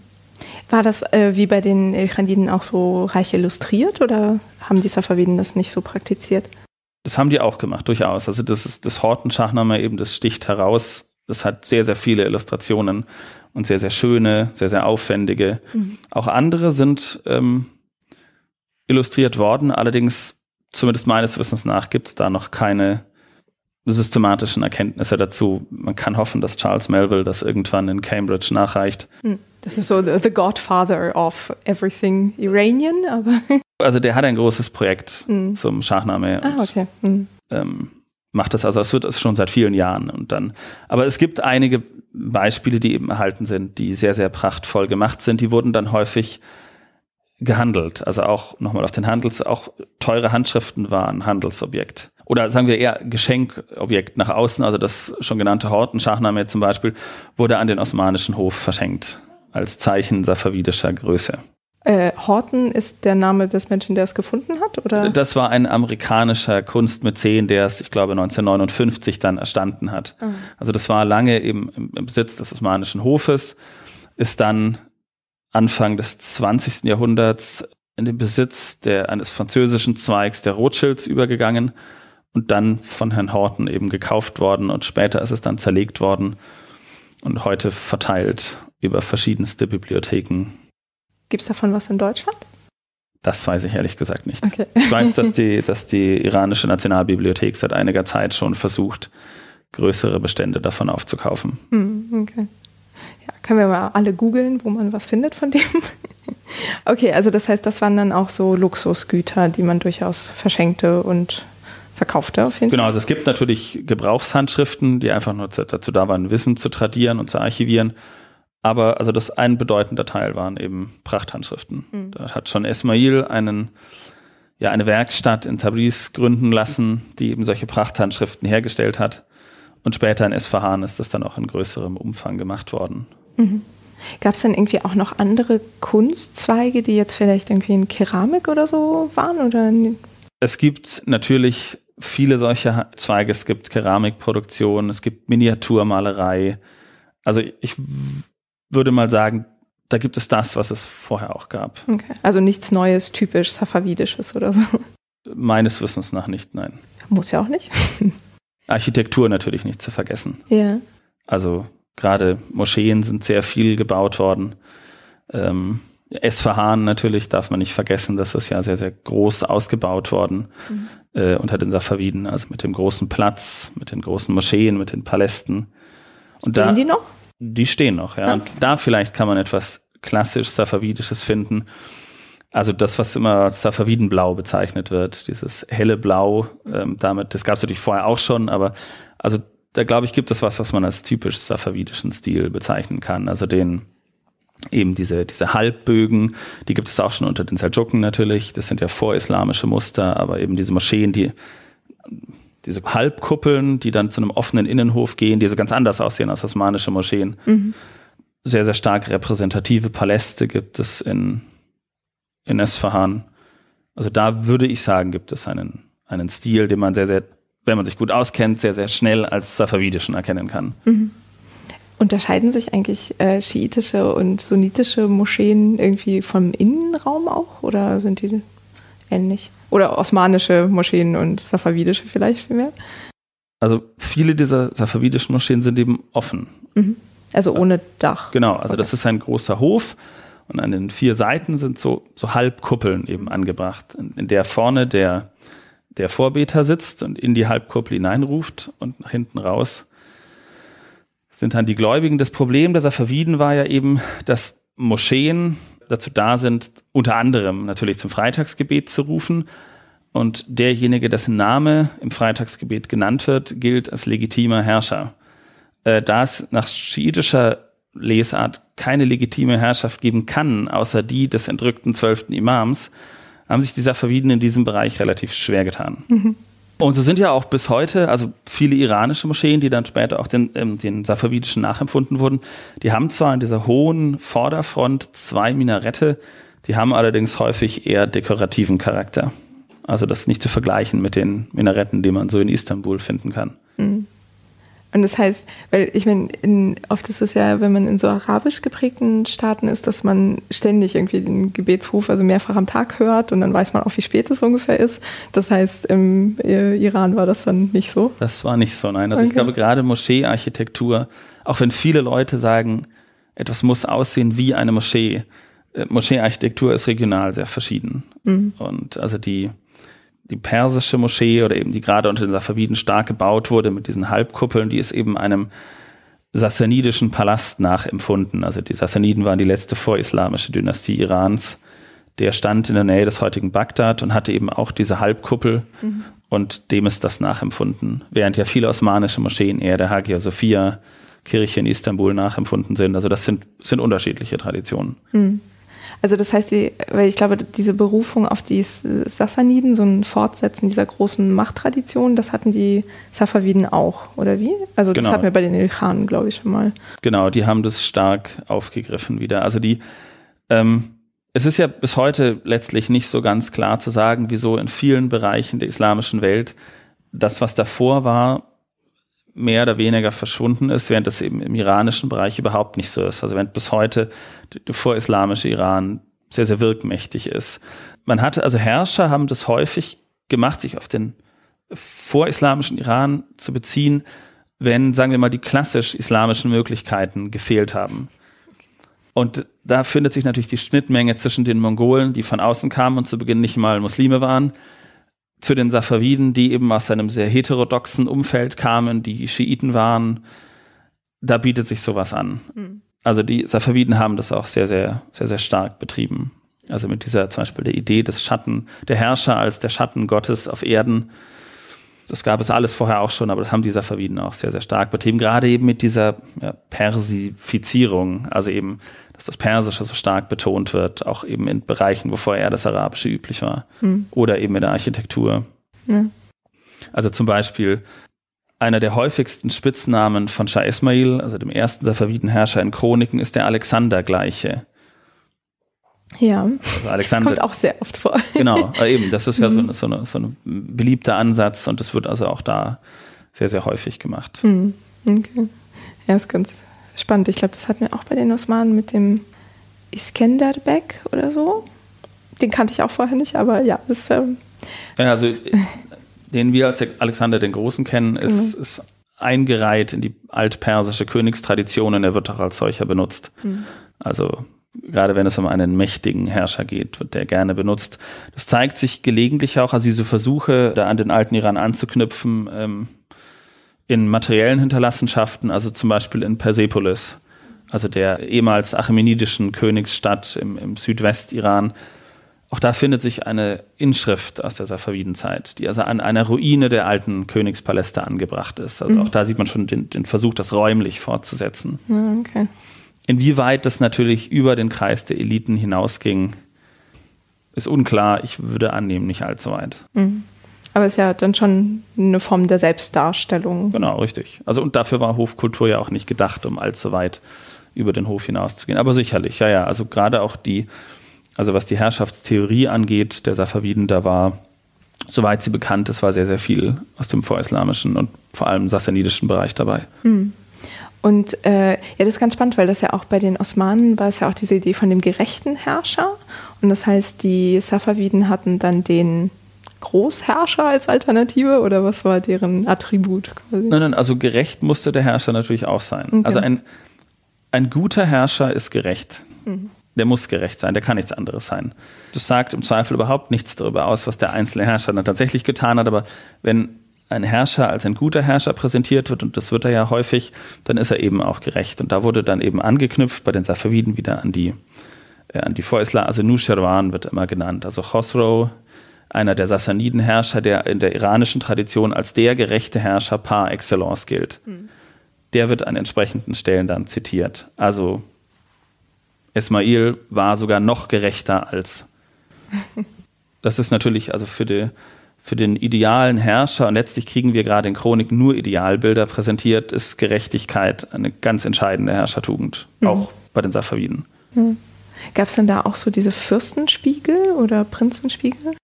War das äh, wie bei den Elchandiden auch so reich illustriert oder haben die Safaviden das nicht so praktiziert? Das haben die auch gemacht, durchaus. Also das ist das Horten-Schachname eben, das sticht heraus. Das hat sehr, sehr viele Illustrationen und sehr, sehr schöne, sehr, sehr aufwendige. Mhm. Auch andere sind ähm, illustriert worden, allerdings zumindest meines Wissens nach gibt es da noch keine systematischen Erkenntnisse dazu. Man kann hoffen, dass Charles Melville das irgendwann in Cambridge nachreicht. Hm. Das ist so the godfather of everything Iranian, aber. Also der hat ein großes Projekt mm. zum Schachname. Ah, okay. Mm. Ähm, macht das, also es wird es schon seit vielen Jahren und dann, aber es gibt einige Beispiele, die eben erhalten sind, die sehr, sehr prachtvoll gemacht sind. Die wurden dann häufig gehandelt. Also auch nochmal auf den Handels, auch teure Handschriften waren Handelsobjekt. Oder sagen wir eher Geschenkobjekt nach außen. Also das schon genannte Horten-Schachname zum Beispiel wurde an den osmanischen Hof verschenkt als Zeichen safavidischer Größe. Äh, Horton ist der Name des Menschen, der es gefunden hat, oder? Das war ein amerikanischer Kunstmäzen, der es, ich glaube, 1959 dann erstanden hat. Mhm. Also das war lange eben im Besitz des Osmanischen Hofes, ist dann Anfang des 20. Jahrhunderts in den Besitz der, eines französischen Zweigs der Rothschilds übergegangen und dann von Herrn Horton eben gekauft worden und später ist es dann zerlegt worden und heute verteilt über verschiedenste Bibliotheken Gibt es davon was in Deutschland? Das weiß ich ehrlich gesagt nicht. Okay. Ich weiß, dass die, dass die iranische Nationalbibliothek seit einiger Zeit schon versucht, größere Bestände davon aufzukaufen. Hm, okay. Ja, können wir mal alle googeln, wo man was findet von dem? okay, also das heißt, das waren dann auch so Luxusgüter, die man durchaus verschenkte und verkaufte auf jeden Genau, also es gibt natürlich Gebrauchshandschriften, die einfach nur dazu da waren, Wissen zu tradieren und zu archivieren. Aber also das ein bedeutender Teil waren eben Prachthandschriften. Mhm. Da hat schon Ismail einen, ja, eine Werkstatt in Tabriz gründen lassen, die eben solche Prachthandschriften hergestellt hat. Und später in Esfahan ist das dann auch in größerem Umfang gemacht worden. Mhm. Gab es dann irgendwie auch noch andere Kunstzweige, die jetzt vielleicht irgendwie in Keramik oder so waren? Oder? Es gibt natürlich viele solche Zweige. Es gibt Keramikproduktion, es gibt Miniaturmalerei. Also ich würde mal sagen, da gibt es das, was es vorher auch gab. Okay. Also nichts Neues, typisch Safavidisches oder so. Meines Wissens nach nicht, nein. Muss ja auch nicht. Architektur natürlich nicht zu vergessen. Ja. Also gerade Moscheen sind sehr viel gebaut worden. Ähm, Esfahan natürlich darf man nicht vergessen, das ist ja sehr, sehr groß ausgebaut worden mhm. äh, unter den Safaviden, also mit dem großen Platz, mit den großen Moscheen, mit den Palästen. Und stehen da, die noch? Die stehen noch, ja. Okay. Und da vielleicht kann man etwas klassisch Safavidisches finden. Also das, was immer Safavidenblau bezeichnet wird, dieses helle Blau, ähm, damit, das gab es natürlich vorher auch schon, aber also da glaube ich, gibt es was, was man als typisch safavidischen Stil bezeichnen kann. Also den eben diese, diese Halbbögen, die gibt es auch schon unter den Seldschuken natürlich. Das sind ja vorislamische Muster, aber eben diese Moscheen, die diese Halbkuppeln, die dann zu einem offenen Innenhof gehen, die so ganz anders aussehen als osmanische Moscheen. Mhm. Sehr, sehr stark repräsentative Paläste gibt es in, in Esfahan. Also da würde ich sagen, gibt es einen, einen Stil, den man sehr, sehr, wenn man sich gut auskennt, sehr, sehr schnell als safavidischen erkennen kann. Mhm. Unterscheiden sich eigentlich äh, schiitische und sunnitische Moscheen irgendwie vom Innenraum auch oder sind die ähnlich? Oder osmanische Moscheen und safavidische vielleicht vielmehr? Also viele dieser safavidischen Moscheen sind eben offen. Mhm. Also ohne Dach. Genau, also okay. das ist ein großer Hof und an den vier Seiten sind so, so Halbkuppeln eben angebracht, in der vorne der, der Vorbeter sitzt und in die Halbkuppel hineinruft und nach hinten raus sind dann die Gläubigen. Das Problem der Safaviden war ja eben, dass Moscheen dazu da sind, unter anderem natürlich zum Freitagsgebet zu rufen. Und derjenige, dessen Name im Freitagsgebet genannt wird, gilt als legitimer Herrscher. Äh, da es nach schiitischer Lesart keine legitime Herrschaft geben kann, außer die des entrückten zwölften Imams, haben sich die Safaviden in diesem Bereich relativ schwer getan. Mhm. Und so sind ja auch bis heute, also viele iranische Moscheen, die dann später auch den, ähm, den safavidischen nachempfunden wurden, die haben zwar in dieser hohen Vorderfront zwei Minarette, die haben allerdings häufig eher dekorativen Charakter. Also das ist nicht zu vergleichen mit den Minaretten, die man so in Istanbul finden kann. Mhm. Und das heißt, weil ich meine, oft ist es ja, wenn man in so arabisch geprägten Staaten ist, dass man ständig irgendwie den Gebetsruf, also mehrfach am Tag hört und dann weiß man auch, wie spät es ungefähr ist. Das heißt, im Iran war das dann nicht so? Das war nicht so, nein. Also okay. ich glaube, gerade Moscheearchitektur, auch wenn viele Leute sagen, etwas muss aussehen wie eine Moschee, äh, Moscheearchitektur ist regional sehr verschieden. Mhm. Und also die die persische Moschee oder eben die gerade unter den Safaviden stark gebaut wurde mit diesen Halbkuppeln, die ist eben einem sassanidischen Palast nachempfunden. Also die Sassaniden waren die letzte vorislamische Dynastie Irans. Der stand in der Nähe des heutigen Bagdad und hatte eben auch diese Halbkuppel mhm. und dem ist das nachempfunden. Während ja viele osmanische Moscheen eher der Hagia Sophia Kirche in Istanbul nachempfunden sind. Also das sind, sind unterschiedliche Traditionen. Mhm. Also das heißt, die, weil ich glaube, diese Berufung auf die Sassaniden, so ein Fortsetzen dieser großen Machttradition, das hatten die Safaviden auch, oder wie? Also das genau. hatten wir bei den Ilkhanen, glaube ich, schon mal. Genau, die haben das stark aufgegriffen wieder. Also die, ähm, es ist ja bis heute letztlich nicht so ganz klar zu sagen, wieso in vielen Bereichen der islamischen Welt das, was davor war, mehr oder weniger verschwunden ist, während das eben im iranischen Bereich überhaupt nicht so ist. Also während bis heute der vorislamische Iran sehr, sehr wirkmächtig ist. Man hatte, also Herrscher haben das häufig gemacht, sich auf den vorislamischen Iran zu beziehen, wenn, sagen wir mal, die klassisch islamischen Möglichkeiten gefehlt haben. Und da findet sich natürlich die Schnittmenge zwischen den Mongolen, die von außen kamen und zu Beginn nicht mal Muslime waren, zu den Safaviden, die eben aus einem sehr heterodoxen Umfeld kamen, die Schiiten waren, da bietet sich sowas an. Mhm. Also die Safaviden haben das auch sehr, sehr, sehr, sehr stark betrieben. Also mit dieser zum Beispiel der Idee des Schatten, der Herrscher als der Schatten Gottes auf Erden. Das gab es alles vorher auch schon, aber das haben die Safaviden auch sehr, sehr stark betrieben. Gerade eben mit dieser ja, Persifizierung, also eben, dass das Persische so stark betont wird, auch eben in Bereichen, wo vorher das Arabische üblich war. Mhm. Oder eben in der Architektur. Ja. Also zum Beispiel einer der häufigsten Spitznamen von Shah Ismail, also dem ersten Safaviden-Herrscher in Chroniken, ist der Alexander-Gleiche. Ja, also Alexander, kommt auch sehr oft vor. Genau, eben, das ist ja so, mhm. so, eine, so ein beliebter Ansatz und das wird also auch da sehr, sehr häufig gemacht. Mhm. Okay. Ja, ist ganz spannend. Ich glaube, das hatten wir auch bei den Osmanen mit dem Iskenderbek oder so. Den kannte ich auch vorher nicht, aber ja, ist. Ähm ja, also den wir als Alexander den Großen kennen, ist, mhm. ist eingereiht in die altpersische Königstradition und er wird auch als solcher benutzt. Mhm. Also gerade wenn es um einen mächtigen Herrscher geht, wird der gerne benutzt. Das zeigt sich gelegentlich auch, also diese Versuche, da an den alten Iran anzuknüpfen, ähm, in materiellen Hinterlassenschaften, also zum Beispiel in Persepolis, also der ehemals achämenidischen Königsstadt im, im Südwest-Iran. Auch da findet sich eine Inschrift aus der Safavidenzeit, die also an einer Ruine der alten Königspaläste angebracht ist. Also mhm. auch da sieht man schon den, den Versuch, das räumlich fortzusetzen. Okay. Inwieweit das natürlich über den Kreis der Eliten hinausging, ist unklar. Ich würde annehmen, nicht allzu weit. Mhm. Aber es ist ja dann schon eine Form der Selbstdarstellung. Genau, richtig. Also und dafür war Hofkultur ja auch nicht gedacht, um allzu weit über den Hof hinauszugehen. Aber sicherlich, ja, ja. Also gerade auch die, also was die Herrschaftstheorie angeht, der Safaviden, da war, soweit sie bekannt ist, war sehr, sehr viel aus dem vorislamischen und vor allem sassanidischen Bereich dabei. Mhm. Und äh, ja, das ist ganz spannend, weil das ja auch bei den Osmanen war es ja auch diese Idee von dem gerechten Herrscher. Und das heißt, die Safaviden hatten dann den Großherrscher als Alternative oder was war deren Attribut quasi? Nein, nein, also gerecht musste der Herrscher natürlich auch sein. Okay. Also ein, ein guter Herrscher ist gerecht. Mhm. Der muss gerecht sein, der kann nichts anderes sein. Das sagt im Zweifel überhaupt nichts darüber aus, was der einzelne Herrscher dann tatsächlich getan hat, aber wenn ein Herrscher als ein guter Herrscher präsentiert wird, und das wird er ja häufig, dann ist er eben auch gerecht. Und da wurde dann eben angeknüpft bei den Safaviden wieder an die, äh, an die Vorisla, also Nushirwan wird immer genannt. Also Khosrow, einer der Sassaniden-Herrscher, der in der iranischen Tradition als der gerechte Herrscher par excellence gilt. Hm. Der wird an entsprechenden Stellen dann zitiert. Also Ismail war sogar noch gerechter als. Das ist natürlich also für die für den idealen Herrscher, und letztlich kriegen wir gerade in Chronik nur Idealbilder präsentiert, ist Gerechtigkeit eine ganz entscheidende Herrschertugend, mhm. auch bei den Safaviden. Mhm. Gab es denn da auch so diese Fürstenspiegel oder Prinzenspiegel?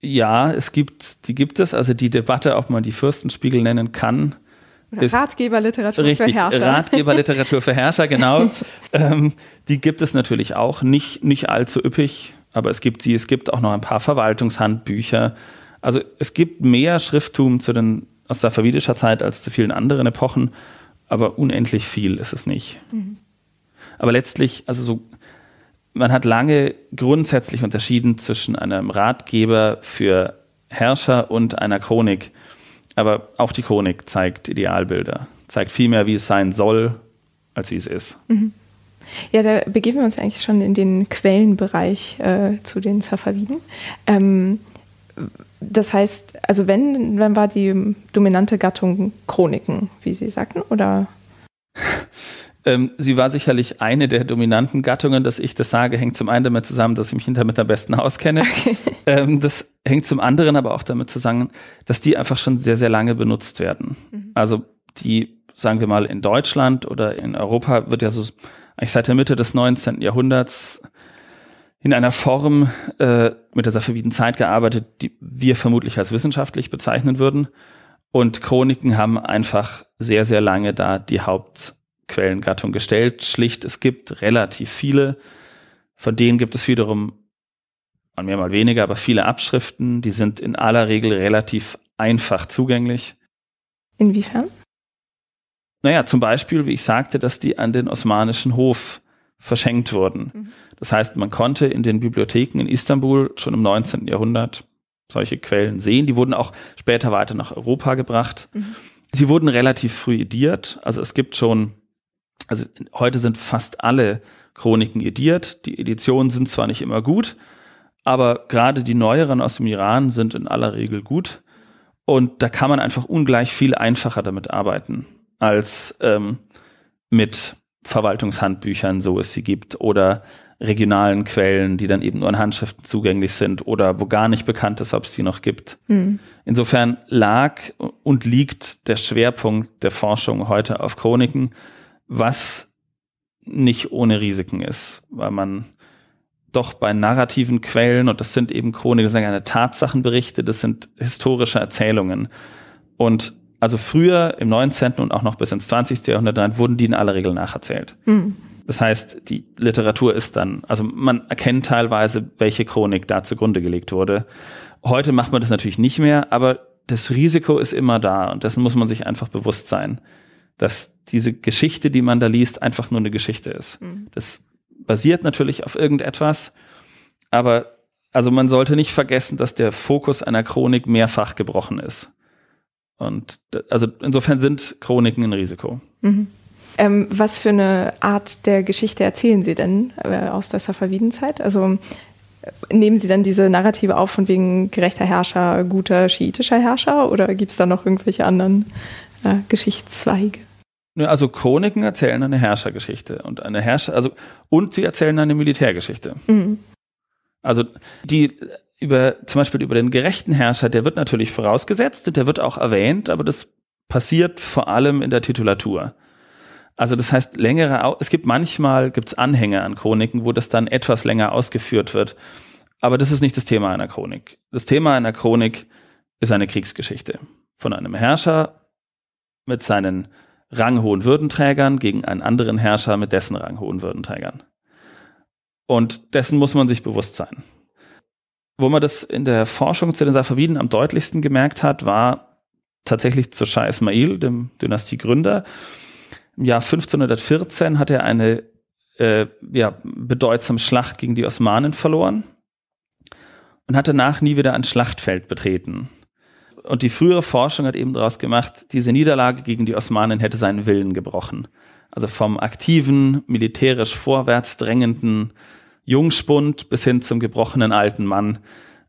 Ja, es gibt, die gibt es, also die Debatte, ob man die Fürstenspiegel nennen kann. Oder ist Ratgeberliteratur richtig, für Herrscher. Ratgeberliteratur für Herrscher, genau. ähm, die gibt es natürlich auch, nicht, nicht allzu üppig, aber es gibt sie. Es gibt auch noch ein paar Verwaltungshandbücher, also es gibt mehr Schrifttum zu den, aus safavidischer Zeit als zu vielen anderen Epochen, aber unendlich viel ist es nicht. Mhm. Aber letztlich, also so, man hat lange grundsätzlich unterschieden zwischen einem Ratgeber für Herrscher und einer Chronik. Aber auch die Chronik zeigt Idealbilder, zeigt viel mehr, wie es sein soll, als wie es ist. Mhm. Ja, da begeben wir uns eigentlich schon in den Quellenbereich äh, zu den Safaviden. Ähm, das heißt, also wenn, wenn war die dominante Gattung Chroniken, wie Sie sagten, oder? Ähm, sie war sicherlich eine der dominanten Gattungen, dass ich das sage, hängt zum einen damit zusammen, dass ich mich damit am besten auskenne. Okay. Ähm, das hängt zum anderen aber auch damit zusammen, dass die einfach schon sehr, sehr lange benutzt werden. Mhm. Also die, sagen wir mal, in Deutschland oder in Europa wird ja so eigentlich seit der Mitte des 19. Jahrhunderts in einer Form äh, mit der Safaviden Zeit gearbeitet, die wir vermutlich als wissenschaftlich bezeichnen würden. Und Chroniken haben einfach sehr, sehr lange da die Hauptquellengattung gestellt. Schlicht, es gibt relativ viele. Von denen gibt es wiederum mal mehr, mal weniger, aber viele Abschriften. Die sind in aller Regel relativ einfach zugänglich. Inwiefern? Naja, zum Beispiel, wie ich sagte, dass die an den osmanischen Hof verschenkt wurden. Mhm. Das heißt, man konnte in den Bibliotheken in Istanbul schon im 19. Jahrhundert solche Quellen sehen. Die wurden auch später weiter nach Europa gebracht. Mhm. Sie wurden relativ früh ediert. Also es gibt schon, also heute sind fast alle Chroniken ediert. Die Editionen sind zwar nicht immer gut, aber gerade die neueren aus dem Iran sind in aller Regel gut. Und da kann man einfach ungleich viel einfacher damit arbeiten als ähm, mit Verwaltungshandbüchern, so es sie gibt, oder regionalen Quellen, die dann eben nur in Handschriften zugänglich sind oder wo gar nicht bekannt ist, ob es die noch gibt. Mhm. Insofern lag und liegt der Schwerpunkt der Forschung heute auf Chroniken, was nicht ohne Risiken ist, weil man doch bei narrativen Quellen, und das sind eben Chroniken, das sind keine Tatsachenberichte, das sind historische Erzählungen. Und also früher im 19. und auch noch bis ins 20. Jahrhundert wurden die in aller Regel nacherzählt. Mhm. Das heißt, die Literatur ist dann, also man erkennt teilweise, welche Chronik da zugrunde gelegt wurde. Heute macht man das natürlich nicht mehr, aber das Risiko ist immer da und dessen muss man sich einfach bewusst sein, dass diese Geschichte, die man da liest, einfach nur eine Geschichte ist. Mhm. Das basiert natürlich auf irgendetwas, aber also man sollte nicht vergessen, dass der Fokus einer Chronik mehrfach gebrochen ist. Und also insofern sind Chroniken ein Risiko. Mhm. Ähm, was für eine Art der Geschichte erzählen Sie denn äh, aus der Safavidenzeit? Also nehmen Sie dann diese Narrative auf von wegen gerechter Herrscher, guter schiitischer Herrscher oder gibt es da noch irgendwelche anderen äh, Geschichtszweige? Also Chroniken erzählen eine Herrschergeschichte und eine Herrscher, also und sie erzählen eine Militärgeschichte. Mhm. Also die über zum Beispiel über den gerechten Herrscher, der wird natürlich vorausgesetzt und der wird auch erwähnt, aber das passiert vor allem in der Titulatur. Also das heißt, längere, es gibt manchmal gibt's Anhänge an Chroniken, wo das dann etwas länger ausgeführt wird. Aber das ist nicht das Thema einer Chronik. Das Thema einer Chronik ist eine Kriegsgeschichte von einem Herrscher mit seinen ranghohen Würdenträgern gegen einen anderen Herrscher mit dessen ranghohen Würdenträgern. Und dessen muss man sich bewusst sein. Wo man das in der Forschung zu den Safaviden am deutlichsten gemerkt hat, war tatsächlich zu Shah Ismail, dem Dynastiegründer, im Jahr 1514 hat er eine äh, ja, bedeutsame Schlacht gegen die Osmanen verloren und hat danach nie wieder ein Schlachtfeld betreten. Und die frühere Forschung hat eben daraus gemacht, diese Niederlage gegen die Osmanen hätte seinen Willen gebrochen. Also vom aktiven, militärisch vorwärts drängenden Jungspund bis hin zum gebrochenen alten Mann,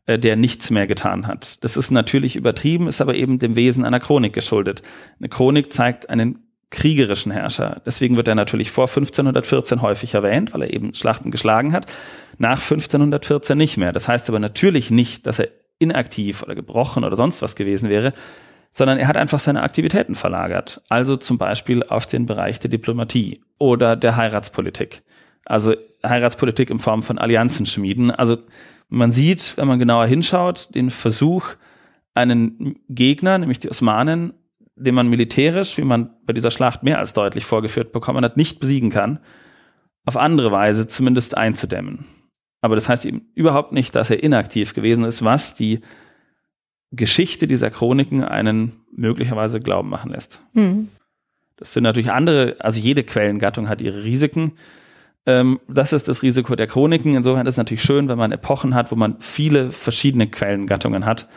äh, der nichts mehr getan hat. Das ist natürlich übertrieben, ist aber eben dem Wesen einer Chronik geschuldet. Eine Chronik zeigt einen kriegerischen Herrscher. Deswegen wird er natürlich vor 1514 häufig erwähnt, weil er eben Schlachten geschlagen hat. Nach 1514 nicht mehr. Das heißt aber natürlich nicht, dass er inaktiv oder gebrochen oder sonst was gewesen wäre, sondern er hat einfach seine Aktivitäten verlagert. Also zum Beispiel auf den Bereich der Diplomatie oder der Heiratspolitik. Also Heiratspolitik in Form von Allianzen schmieden. Also man sieht, wenn man genauer hinschaut, den Versuch, einen Gegner, nämlich die Osmanen, den man militärisch, wie man bei dieser Schlacht mehr als deutlich vorgeführt bekommen hat, nicht besiegen kann, auf andere Weise zumindest einzudämmen. Aber das heißt eben überhaupt nicht, dass er inaktiv gewesen ist, was die Geschichte dieser Chroniken einen möglicherweise glauben machen lässt. Mhm. Das sind natürlich andere, also jede Quellengattung hat ihre Risiken. Ähm, das ist das Risiko der Chroniken. Insofern ist es natürlich schön, wenn man Epochen hat, wo man viele verschiedene Quellengattungen hat,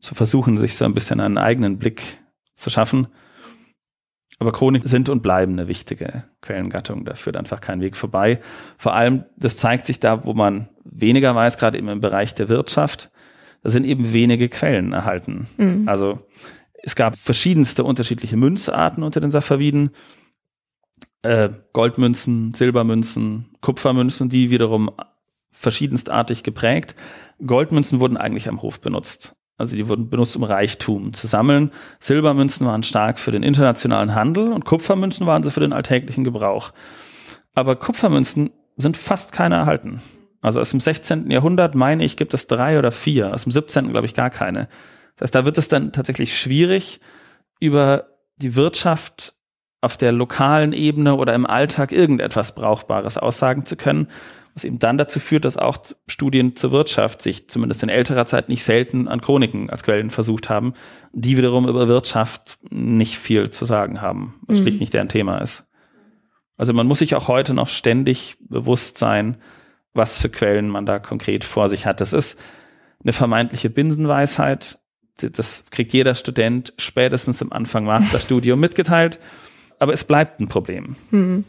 zu versuchen, sich so ein bisschen einen eigenen Blick zu schaffen. Aber Chroniken sind und bleiben eine wichtige Quellengattung. Da führt einfach kein Weg vorbei. Vor allem, das zeigt sich da, wo man weniger weiß, gerade eben im Bereich der Wirtschaft. Da sind eben wenige Quellen erhalten. Mhm. Also es gab verschiedenste unterschiedliche Münzarten unter den Safaviden. Äh, Goldmünzen, Silbermünzen, Kupfermünzen, die wiederum verschiedenstartig geprägt. Goldmünzen wurden eigentlich am Hof benutzt. Also die wurden benutzt, um Reichtum zu sammeln. Silbermünzen waren stark für den internationalen Handel und Kupfermünzen waren sie für den alltäglichen Gebrauch. Aber Kupfermünzen sind fast keine erhalten. Also aus dem 16. Jahrhundert, meine ich, gibt es drei oder vier. Aus dem 17. glaube ich gar keine. Das heißt, da wird es dann tatsächlich schwierig, über die Wirtschaft auf der lokalen Ebene oder im Alltag irgendetwas Brauchbares aussagen zu können was eben dann dazu führt, dass auch Studien zur Wirtschaft sich zumindest in älterer Zeit nicht selten an Chroniken als Quellen versucht haben, die wiederum über Wirtschaft nicht viel zu sagen haben, was mhm. schlicht nicht deren Thema ist. Also man muss sich auch heute noch ständig bewusst sein, was für Quellen man da konkret vor sich hat. Das ist eine vermeintliche Binsenweisheit. Das kriegt jeder Student spätestens im Anfang Masterstudium mitgeteilt. Aber es bleibt ein Problem. Mhm.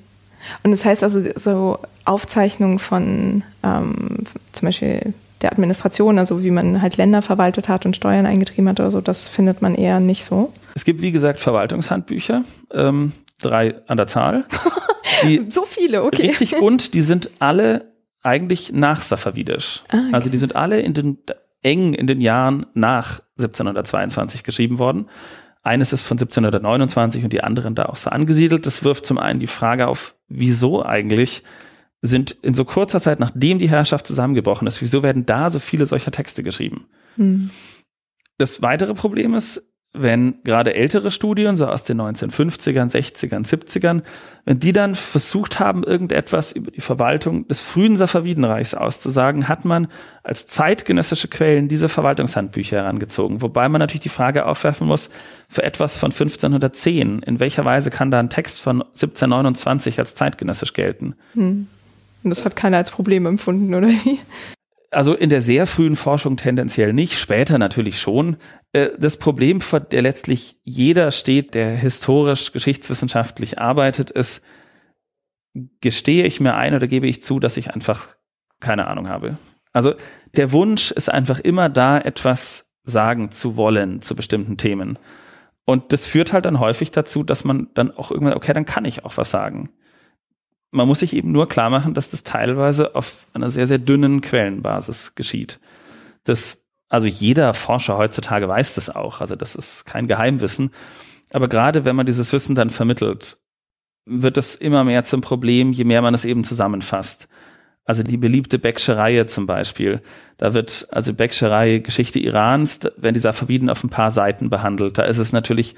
Und das heißt also, so Aufzeichnungen von ähm, zum Beispiel der Administration, also wie man halt Länder verwaltet hat und Steuern eingetrieben hat oder so, das findet man eher nicht so. Es gibt, wie gesagt, Verwaltungshandbücher, ähm, drei an der Zahl. so viele, okay. Richtig und die sind alle eigentlich nach Safavidisch. Ah, okay. Also die sind alle in den eng in den Jahren nach 1722 geschrieben worden. Eines ist von 1729 und die anderen da auch so angesiedelt. Das wirft zum einen die Frage auf, wieso eigentlich sind in so kurzer Zeit, nachdem die Herrschaft zusammengebrochen ist, wieso werden da so viele solcher Texte geschrieben? Hm. Das weitere Problem ist, wenn gerade ältere Studien, so aus den 1950ern, 60ern, 70ern, wenn die dann versucht haben, irgendetwas über die Verwaltung des frühen Safavidenreichs auszusagen, hat man als zeitgenössische Quellen diese Verwaltungshandbücher herangezogen. Wobei man natürlich die Frage aufwerfen muss, für etwas von 1510, in welcher Weise kann da ein Text von 1729 als zeitgenössisch gelten? Hm. Und das hat keiner als Problem empfunden, oder wie? Also in der sehr frühen Forschung tendenziell nicht, später natürlich schon. Äh, das Problem, vor der letztlich jeder steht, der historisch, geschichtswissenschaftlich arbeitet, ist, gestehe ich mir ein oder gebe ich zu, dass ich einfach keine Ahnung habe. Also der Wunsch ist einfach immer da, etwas sagen zu wollen zu bestimmten Themen. Und das führt halt dann häufig dazu, dass man dann auch irgendwann, okay, dann kann ich auch was sagen man muss sich eben nur klar machen, dass das teilweise auf einer sehr, sehr dünnen Quellenbasis geschieht. Das, also jeder Forscher heutzutage weiß das auch. Also das ist kein Geheimwissen. Aber gerade wenn man dieses Wissen dann vermittelt, wird es immer mehr zum Problem, je mehr man es eben zusammenfasst. Also die beliebte Becksche Reihe zum Beispiel. Da wird also Becksche Reihe Geschichte Irans, wenn die Safaviden auf ein paar Seiten behandelt. Da ist es natürlich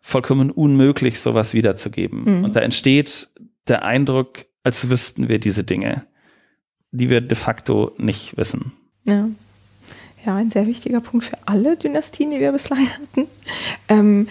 vollkommen unmöglich, sowas wiederzugeben. Mhm. Und da entsteht der Eindruck, als wüssten wir diese Dinge, die wir de facto nicht wissen. Ja. Ja, ein sehr wichtiger Punkt für alle Dynastien, die wir bislang hatten. Ähm,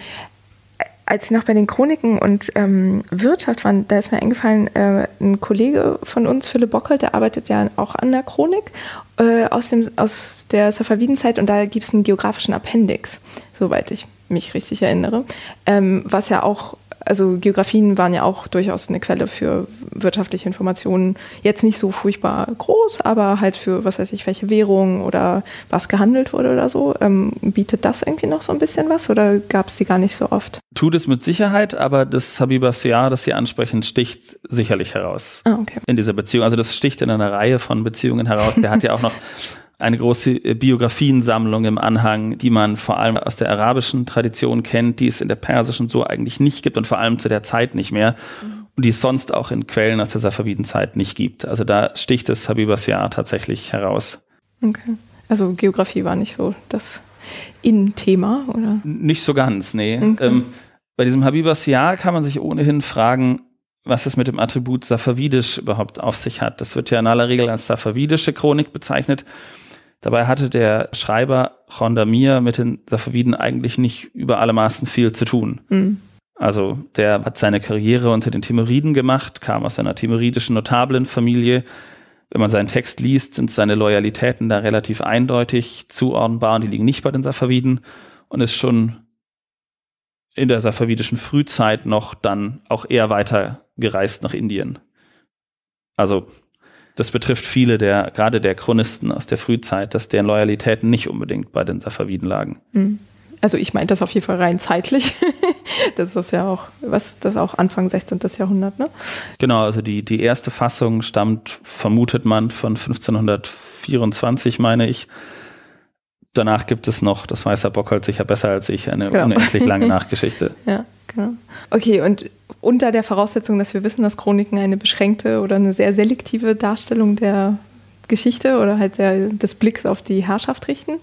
als Sie noch bei den Chroniken und ähm, Wirtschaft waren, da ist mir eingefallen, äh, ein Kollege von uns, Philipp Bockelt, der arbeitet ja auch an der Chronik äh, aus, dem, aus der Safavidenzeit und da gibt es einen geografischen Appendix, soweit ich mich richtig erinnere, ähm, was ja auch also Geografien waren ja auch durchaus eine Quelle für wirtschaftliche Informationen. Jetzt nicht so furchtbar groß, aber halt für, was weiß ich, welche Währung oder was gehandelt wurde oder so. Ähm, bietet das irgendwie noch so ein bisschen was oder gab es die gar nicht so oft? Tut es mit Sicherheit, aber das Habibasiar, das Sie ansprechen, sticht sicherlich heraus ah, okay. in dieser Beziehung. Also das sticht in einer Reihe von Beziehungen heraus. Der hat ja auch noch eine große äh, Biografiensammlung im Anhang, die man vor allem aus der arabischen Tradition kennt, die es in der persischen so eigentlich nicht gibt und vor allem zu der Zeit nicht mehr mhm. und die es sonst auch in Quellen aus der Safavidenzeit nicht gibt. Also da sticht das Habibasiar tatsächlich heraus. Okay. Also Geografie war nicht so das In-Thema, oder? Nicht so ganz, nee. Okay. Ähm, bei diesem Habibasiar kann man sich ohnehin fragen, was es mit dem Attribut Safavidisch überhaupt auf sich hat. Das wird ja in aller Regel als Safavidische Chronik bezeichnet. Dabei hatte der Schreiber Chondamir mit den Safaviden eigentlich nicht über alle Maßen viel zu tun. Mhm. Also der hat seine Karriere unter den Timuriden gemacht, kam aus einer timuridischen Notablenfamilie. Wenn man seinen Text liest, sind seine Loyalitäten da relativ eindeutig zuordnenbar und die liegen nicht bei den Safaviden und ist schon in der safavidischen Frühzeit noch dann auch eher weiter gereist nach Indien. Also das betrifft viele der, gerade der Chronisten aus der Frühzeit, dass deren Loyalitäten nicht unbedingt bei den Safaviden lagen. Hm. Also ich meine das auf jeden Fall rein zeitlich. das ist ja auch, was, das auch Anfang 16. Jahrhundert, ne? Genau, also die, die erste Fassung stammt, vermutet man, von 1524, meine ich. Danach gibt es noch, das weiß Herr Bockholz sicher besser als ich, eine genau. unendlich lange Nachgeschichte. ja, genau. Okay, und unter der Voraussetzung, dass wir wissen, dass Chroniken eine beschränkte oder eine sehr selektive Darstellung der Geschichte oder halt der, des Blicks auf die Herrschaft richten.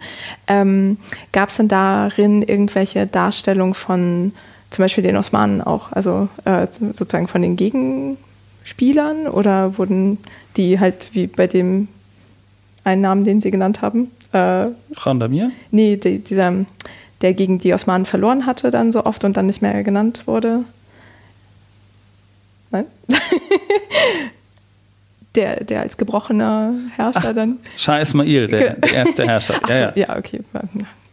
Ähm, Gab es denn darin irgendwelche Darstellungen von zum Beispiel den Osmanen auch, also äh, sozusagen von den Gegenspielern oder wurden die halt wie bei dem einen Namen, den Sie genannt haben? Äh, Khandamir? Nee, die, dieser, der gegen die Osmanen verloren hatte dann so oft und dann nicht mehr genannt wurde. Nein? der, der als gebrochener Herrscher Ach, dann. Shah Ismail, der, der erste Herrscher. Ach, ja, ja. ja, okay.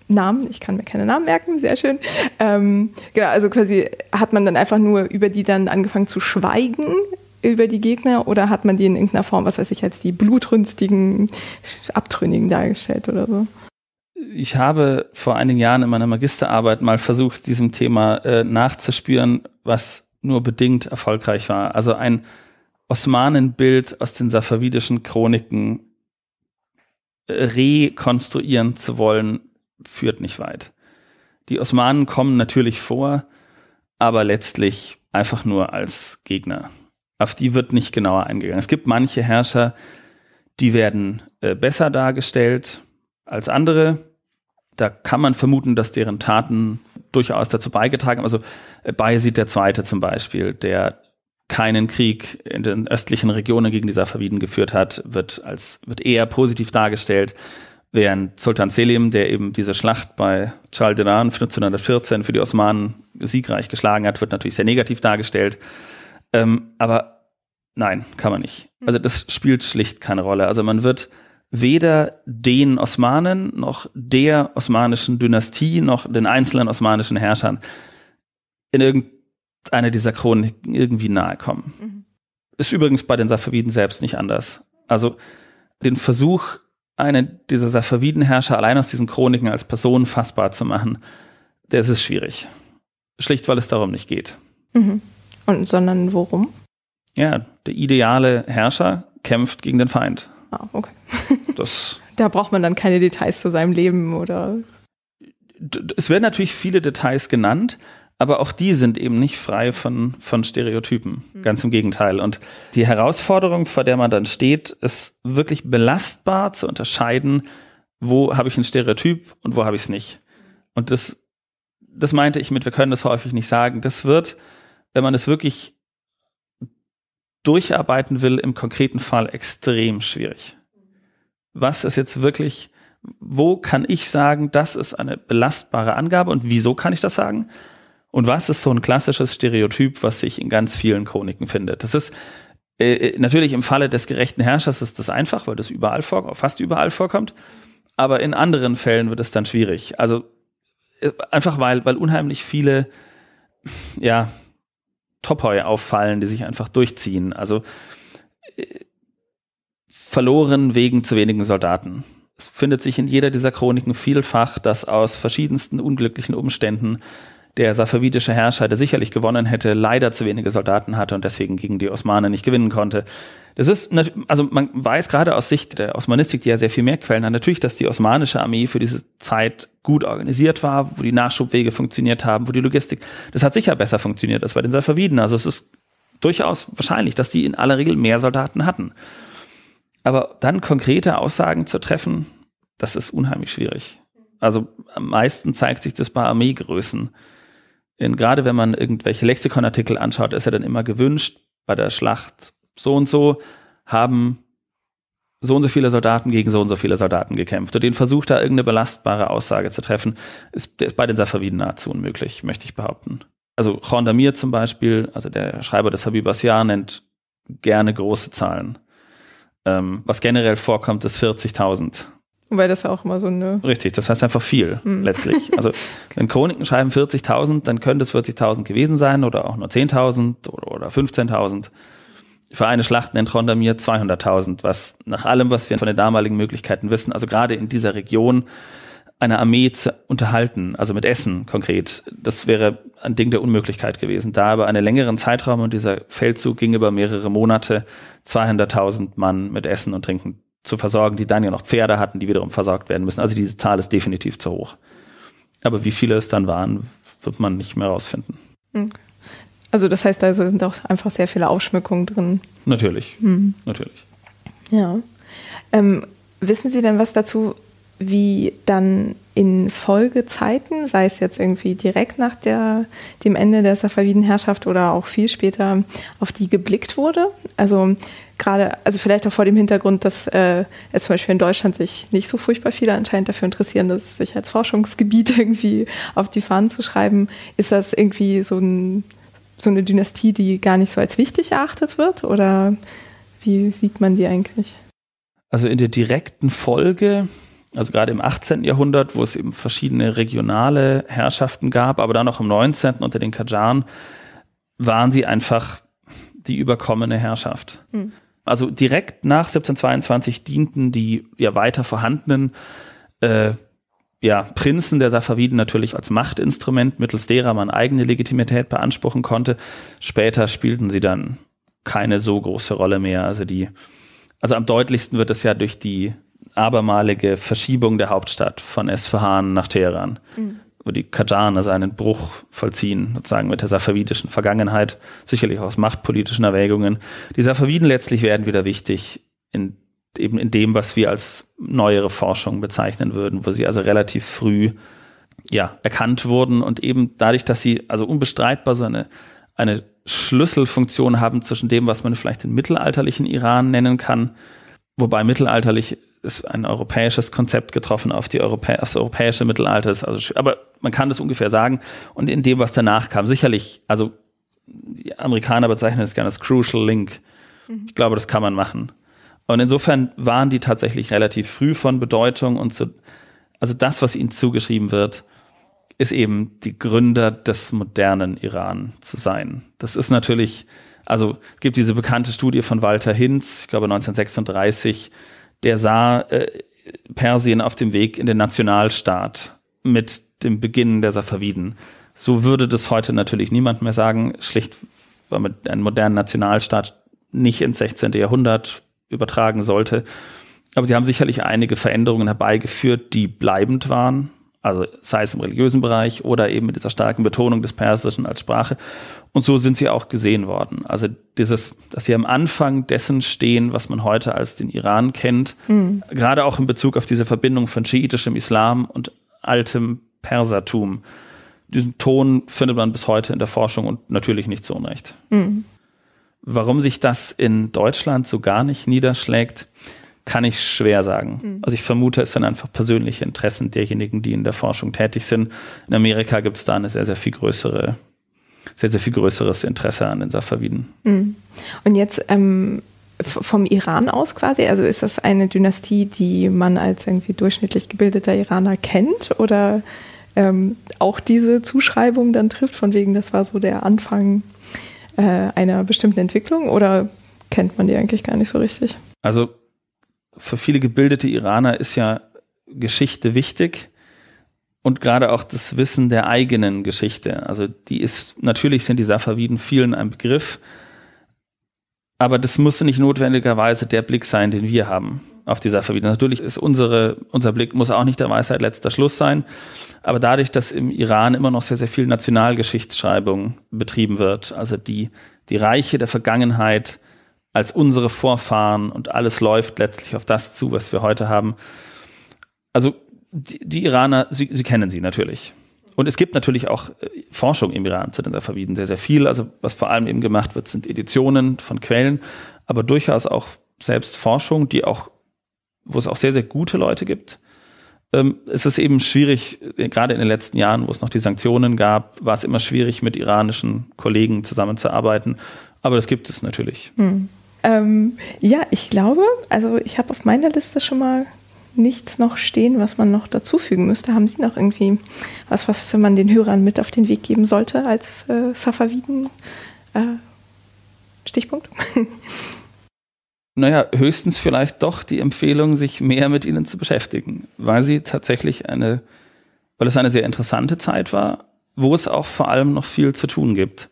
Namen, ich kann mir keine Namen merken, sehr schön. Ähm, genau, also quasi hat man dann einfach nur über die dann angefangen zu schweigen über die Gegner oder hat man die in irgendeiner Form, was weiß ich, als die blutrünstigen Abtrünnigen dargestellt oder so? Ich habe vor einigen Jahren in meiner Magisterarbeit mal versucht, diesem Thema äh, nachzuspüren, was nur bedingt erfolgreich war. Also ein Osmanenbild aus den safavidischen Chroniken äh, rekonstruieren zu wollen, führt nicht weit. Die Osmanen kommen natürlich vor, aber letztlich einfach nur als Gegner. Auf die wird nicht genauer eingegangen. Es gibt manche Herrscher, die werden äh, besser dargestellt als andere. Da kann man vermuten, dass deren Taten durchaus dazu beigetragen haben. Also äh, Bayezid II. zum Beispiel, der keinen Krieg in den östlichen Regionen gegen die Safaviden geführt hat, wird als wird eher positiv dargestellt, während Sultan Selim, der eben diese Schlacht bei Chaldiran 1514 für die Osmanen siegreich geschlagen hat, wird natürlich sehr negativ dargestellt. Ähm, aber nein, kann man nicht. Also das spielt schlicht keine Rolle. Also man wird weder den Osmanen noch der osmanischen Dynastie noch den einzelnen osmanischen Herrschern in irgendeiner dieser Chroniken irgendwie nahe kommen. Mhm. Ist übrigens bei den Safaviden selbst nicht anders. Also den Versuch, einen dieser Safaviden-Herrscher allein aus diesen Chroniken als Person fassbar zu machen, der ist es schwierig. Schlicht, weil es darum nicht geht. Mhm. Und sondern worum? Ja, der ideale Herrscher kämpft gegen den Feind. Ah, okay. das da braucht man dann keine Details zu seinem Leben oder. Es werden natürlich viele Details genannt, aber auch die sind eben nicht frei von, von Stereotypen. Mhm. Ganz im Gegenteil. Und die Herausforderung, vor der man dann steht, ist wirklich belastbar zu unterscheiden, wo habe ich ein Stereotyp und wo habe ich es nicht. Und das, das meinte ich mit, wir können das häufig nicht sagen. Das wird, wenn man es wirklich durcharbeiten will, im konkreten Fall extrem schwierig. Was ist jetzt wirklich, wo kann ich sagen, das ist eine belastbare Angabe und wieso kann ich das sagen? Und was ist so ein klassisches Stereotyp, was sich in ganz vielen Chroniken findet? Das ist äh, äh natürlich im Falle des gerechten Herrschers ist das einfach, weil das überall vorkommt, fast überall vorkommt. Aber in anderen Fällen wird es dann schwierig. Also äh, einfach weil, weil unheimlich viele, ja, Topoi auffallen, die sich einfach durchziehen. Also äh, verloren wegen zu wenigen Soldaten. Es findet sich in jeder dieser Chroniken vielfach, dass aus verschiedensten unglücklichen Umständen der safavidische Herrscher, der sicherlich gewonnen hätte, leider zu wenige Soldaten hatte und deswegen gegen die Osmanen nicht gewinnen konnte. Das ist, also man weiß gerade aus Sicht der Osmanistik, die ja sehr viel mehr Quellen hat, natürlich, dass die osmanische Armee für diese Zeit gut organisiert war, wo die Nachschubwege funktioniert haben, wo die Logistik, das hat sicher besser funktioniert als bei den Safaviden. Also es ist durchaus wahrscheinlich, dass die in aller Regel mehr Soldaten hatten. Aber dann konkrete Aussagen zu treffen, das ist unheimlich schwierig. Also am meisten zeigt sich das bei Armeegrößen in, gerade wenn man irgendwelche Lexikonartikel anschaut, ist ja dann immer gewünscht, bei der Schlacht so und so haben so und so viele Soldaten gegen so und so viele Soldaten gekämpft. Und den Versuch, da irgendeine belastbare Aussage zu treffen, ist, ist bei den Safaviden nahezu unmöglich, möchte ich behaupten. Also Khondamir zum Beispiel, also der Schreiber des Habib Asyar, nennt gerne große Zahlen. Ähm, was generell vorkommt, ist 40.000. Weil das ja auch immer so eine. Richtig, das heißt einfach viel mhm. letztlich. Also wenn Chroniken schreiben 40.000, dann könnte es 40.000 gewesen sein oder auch nur 10.000 oder, oder 15.000. Für eine Schlacht nennt Rondamir 200.000, was nach allem, was wir von den damaligen Möglichkeiten wissen, also gerade in dieser Region eine Armee zu unterhalten, also mit Essen konkret, das wäre ein Ding der Unmöglichkeit gewesen. Da aber einen längeren Zeitraum und dieser Feldzug ging über mehrere Monate, 200.000 Mann mit Essen und Trinken zu versorgen, die dann ja noch Pferde hatten, die wiederum versorgt werden müssen. Also diese Zahl ist definitiv zu hoch. Aber wie viele es dann waren, wird man nicht mehr rausfinden. Also das heißt, da sind auch einfach sehr viele Ausschmückungen drin. Natürlich, mhm. natürlich. Ja. Ähm, wissen Sie denn was dazu, wie dann in Folgezeiten, sei es jetzt irgendwie direkt nach der, dem Ende der Safavidenherrschaft oder auch viel später, auf die geblickt wurde? Also gerade, also vielleicht auch vor dem Hintergrund, dass äh, es zum Beispiel in Deutschland sich nicht so furchtbar viele anscheinend dafür interessieren, das sich als Forschungsgebiet irgendwie auf die Fahnen zu schreiben, ist das irgendwie so, ein, so eine Dynastie, die gar nicht so als wichtig erachtet wird? Oder wie sieht man die eigentlich? Also in der direkten Folge, also gerade im 18. Jahrhundert, wo es eben verschiedene regionale Herrschaften gab, aber dann auch im 19. unter den Kajaren, waren sie einfach die überkommene Herrschaft. Mhm. Also direkt nach 1722 dienten die ja weiter vorhandenen äh, ja, Prinzen der Safaviden natürlich als Machtinstrument, mittels derer man eigene Legitimität beanspruchen konnte. Später spielten sie dann keine so große Rolle mehr. Also die, also am deutlichsten wird es ja durch die abermalige Verschiebung der Hauptstadt von Esfahan nach Teheran. Mhm wo die Kajan also einen Bruch vollziehen, sozusagen mit der safavidischen Vergangenheit, sicherlich aus machtpolitischen Erwägungen. Die Safaviden letztlich werden wieder wichtig in, eben in dem, was wir als neuere Forschung bezeichnen würden, wo sie also relativ früh ja, erkannt wurden und eben dadurch, dass sie also unbestreitbar so eine, eine Schlüsselfunktion haben zwischen dem, was man vielleicht den mittelalterlichen Iran nennen kann, wobei mittelalterlich ist ein europäisches Konzept getroffen auf die Europä das europäische Mittelalter. Also, aber man kann das ungefähr sagen. Und in dem, was danach kam, sicherlich, also die Amerikaner bezeichnen es gerne als Crucial Link. Mhm. Ich glaube, das kann man machen. Und insofern waren die tatsächlich relativ früh von Bedeutung und so, also das, was ihnen zugeschrieben wird, ist eben die Gründer des modernen Iran zu sein. Das ist natürlich, also gibt diese bekannte Studie von Walter Hinz, ich glaube 1936, der sah äh, Persien auf dem Weg in den Nationalstaat mit dem Beginn der Safaviden. So würde das heute natürlich niemand mehr sagen, schlicht weil man einen modernen Nationalstaat nicht ins 16. Jahrhundert übertragen sollte. Aber sie haben sicherlich einige Veränderungen herbeigeführt, die bleibend waren. Also sei es im religiösen Bereich oder eben mit dieser starken Betonung des Persischen als Sprache. Und so sind sie auch gesehen worden. Also dieses, dass sie am Anfang dessen stehen, was man heute als den Iran kennt, mhm. gerade auch in Bezug auf diese Verbindung von schiitischem Islam und altem Persertum. Diesen Ton findet man bis heute in der Forschung und natürlich nicht zu Unrecht. Mhm. Warum sich das in Deutschland so gar nicht niederschlägt, kann ich schwer sagen. Mhm. Also ich vermute, es sind einfach persönliche Interessen derjenigen, die in der Forschung tätig sind. In Amerika gibt es da eine sehr, sehr viel größere sehr, sehr viel größeres Interesse an den Safaviden. Mhm. Und jetzt ähm, vom Iran aus quasi, also ist das eine Dynastie, die man als irgendwie durchschnittlich gebildeter Iraner kennt oder ähm, auch diese Zuschreibung dann trifft, von wegen, das war so der Anfang äh, einer bestimmten Entwicklung oder kennt man die eigentlich gar nicht so richtig? Also für viele gebildete Iraner ist ja Geschichte wichtig und gerade auch das Wissen der eigenen Geschichte. Also die ist, natürlich sind die Safaviden vielen ein Begriff, aber das muss nicht notwendigerweise der Blick sein, den wir haben auf die Safaviden. Natürlich ist unsere, unser Blick muss auch nicht der Weisheit letzter Schluss sein, aber dadurch, dass im Iran immer noch sehr, sehr viel Nationalgeschichtsschreibung betrieben wird, also die, die Reiche der Vergangenheit als unsere Vorfahren und alles läuft letztlich auf das zu, was wir heute haben. Also die, die Iraner, sie, sie kennen sie natürlich. Und es gibt natürlich auch äh, Forschung im Iran zu den Safaviden, sehr, sehr viel. Also was vor allem eben gemacht wird, sind Editionen von Quellen, aber durchaus auch selbst Forschung, die auch, wo es auch sehr, sehr gute Leute gibt. Ähm, es ist eben schwierig, äh, gerade in den letzten Jahren, wo es noch die Sanktionen gab, war es immer schwierig, mit iranischen Kollegen zusammenzuarbeiten. Aber das gibt es natürlich. Hm. Ähm, ja, ich glaube, also ich habe auf meiner Liste schon mal nichts noch stehen, was man noch dazufügen müsste. Haben Sie noch irgendwie was, was man den Hörern mit auf den Weg geben sollte als äh, Safaviden? Äh, Stichpunkt? Naja, höchstens vielleicht doch die Empfehlung, sich mehr mit ihnen zu beschäftigen, weil sie tatsächlich eine, weil es eine sehr interessante Zeit war, wo es auch vor allem noch viel zu tun gibt.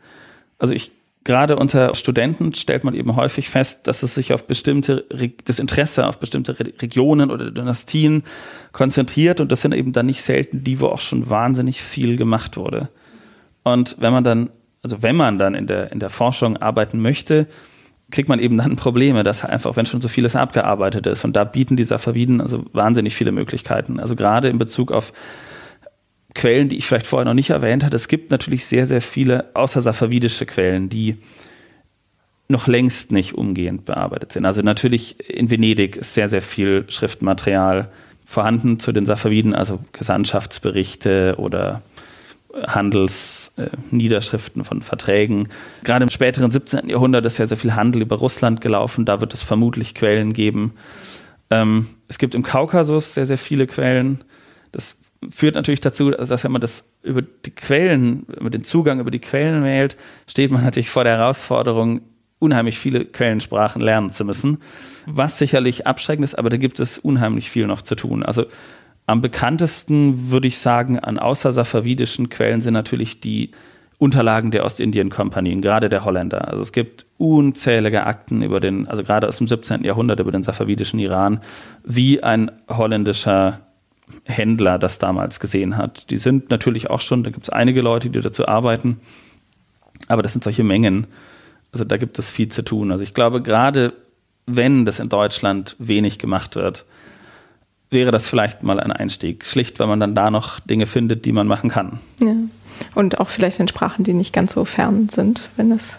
Also ich gerade unter Studenten stellt man eben häufig fest, dass es sich auf bestimmte, das Interesse auf bestimmte Regionen oder Dynastien konzentriert und das sind eben dann nicht selten die, wo auch schon wahnsinnig viel gemacht wurde. Und wenn man dann, also wenn man dann in der, in der Forschung arbeiten möchte, kriegt man eben dann Probleme, dass einfach, wenn schon so vieles abgearbeitet ist und da bieten die Safaviden also wahnsinnig viele Möglichkeiten. Also gerade in Bezug auf Quellen, die ich vielleicht vorher noch nicht erwähnt hatte. Es gibt natürlich sehr, sehr viele außer safavidische Quellen, die noch längst nicht umgehend bearbeitet sind. Also natürlich in Venedig ist sehr, sehr viel Schriftmaterial vorhanden zu den Safaviden, also Gesandtschaftsberichte oder Handelsniederschriften äh, von Verträgen. Gerade im späteren 17. Jahrhundert ist ja sehr viel Handel über Russland gelaufen, da wird es vermutlich Quellen geben. Ähm, es gibt im Kaukasus sehr, sehr viele Quellen. Das führt natürlich dazu, dass wenn man das über die Quellen, über den Zugang über die Quellen wählt, steht man natürlich vor der Herausforderung, unheimlich viele Quellensprachen lernen zu müssen, was sicherlich abschreckend ist, aber da gibt es unheimlich viel noch zu tun. Also am bekanntesten würde ich sagen, an außersafavidischen Quellen sind natürlich die Unterlagen der Ostindien-Kompanien, gerade der Holländer. Also es gibt unzählige Akten über den, also gerade aus dem 17. Jahrhundert über den safavidischen Iran, wie ein holländischer Händler das damals gesehen hat. Die sind natürlich auch schon, da gibt es einige Leute, die dazu arbeiten, aber das sind solche Mengen. Also da gibt es viel zu tun. Also ich glaube, gerade wenn das in Deutschland wenig gemacht wird, wäre das vielleicht mal ein Einstieg. Schlicht, weil man dann da noch Dinge findet, die man machen kann. Ja. Und auch vielleicht in Sprachen, die nicht ganz so fern sind, wenn es.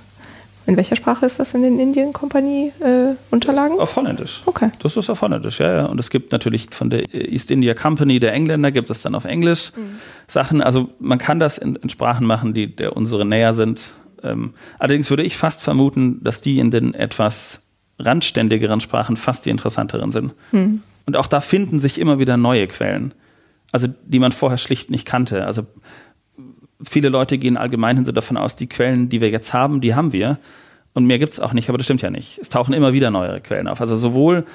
In welcher Sprache ist das in den Indien-Kompanie-Unterlagen? Äh, auf Holländisch. Okay. Das ist auf Holländisch, ja, ja. Und es gibt natürlich von der East India Company der Engländer, gibt es dann auf Englisch mhm. Sachen. Also man kann das in, in, Sprachen machen, die der unsere näher sind. Ähm, allerdings würde ich fast vermuten, dass die in den etwas randständigeren Sprachen fast die interessanteren sind. Mhm. Und auch da finden sich immer wieder neue Quellen, also die man vorher schlicht nicht kannte. Also viele Leute gehen allgemein so davon aus, die Quellen, die wir jetzt haben, die haben wir. Und mehr gibt es auch nicht, aber das stimmt ja nicht. Es tauchen immer wieder neue Quellen auf. Also sowohl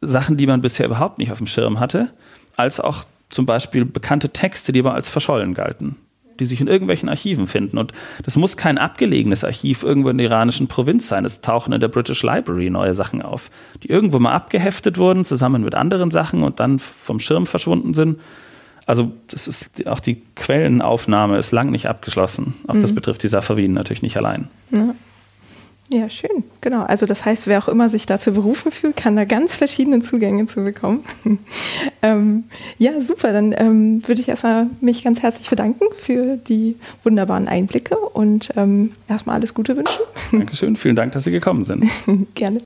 Sachen, die man bisher überhaupt nicht auf dem Schirm hatte, als auch zum Beispiel bekannte Texte, die aber als verschollen galten die sich in irgendwelchen Archiven finden. Und das muss kein abgelegenes Archiv irgendwo in der iranischen Provinz sein. Es tauchen in der British Library neue Sachen auf, die irgendwo mal abgeheftet wurden, zusammen mit anderen Sachen und dann vom Schirm verschwunden sind. Also das ist auch die Quellenaufnahme ist lang nicht abgeschlossen. Auch mhm. das betrifft die Safaviden natürlich nicht allein. Ja. Ja, schön. Genau. Also das heißt, wer auch immer sich dazu berufen fühlt, kann da ganz verschiedene Zugänge zu bekommen. ähm, ja, super. Dann ähm, würde ich erstmal mich ganz herzlich bedanken für die wunderbaren Einblicke und ähm, erstmal alles Gute wünschen. Dankeschön. Vielen Dank, dass Sie gekommen sind. Gerne.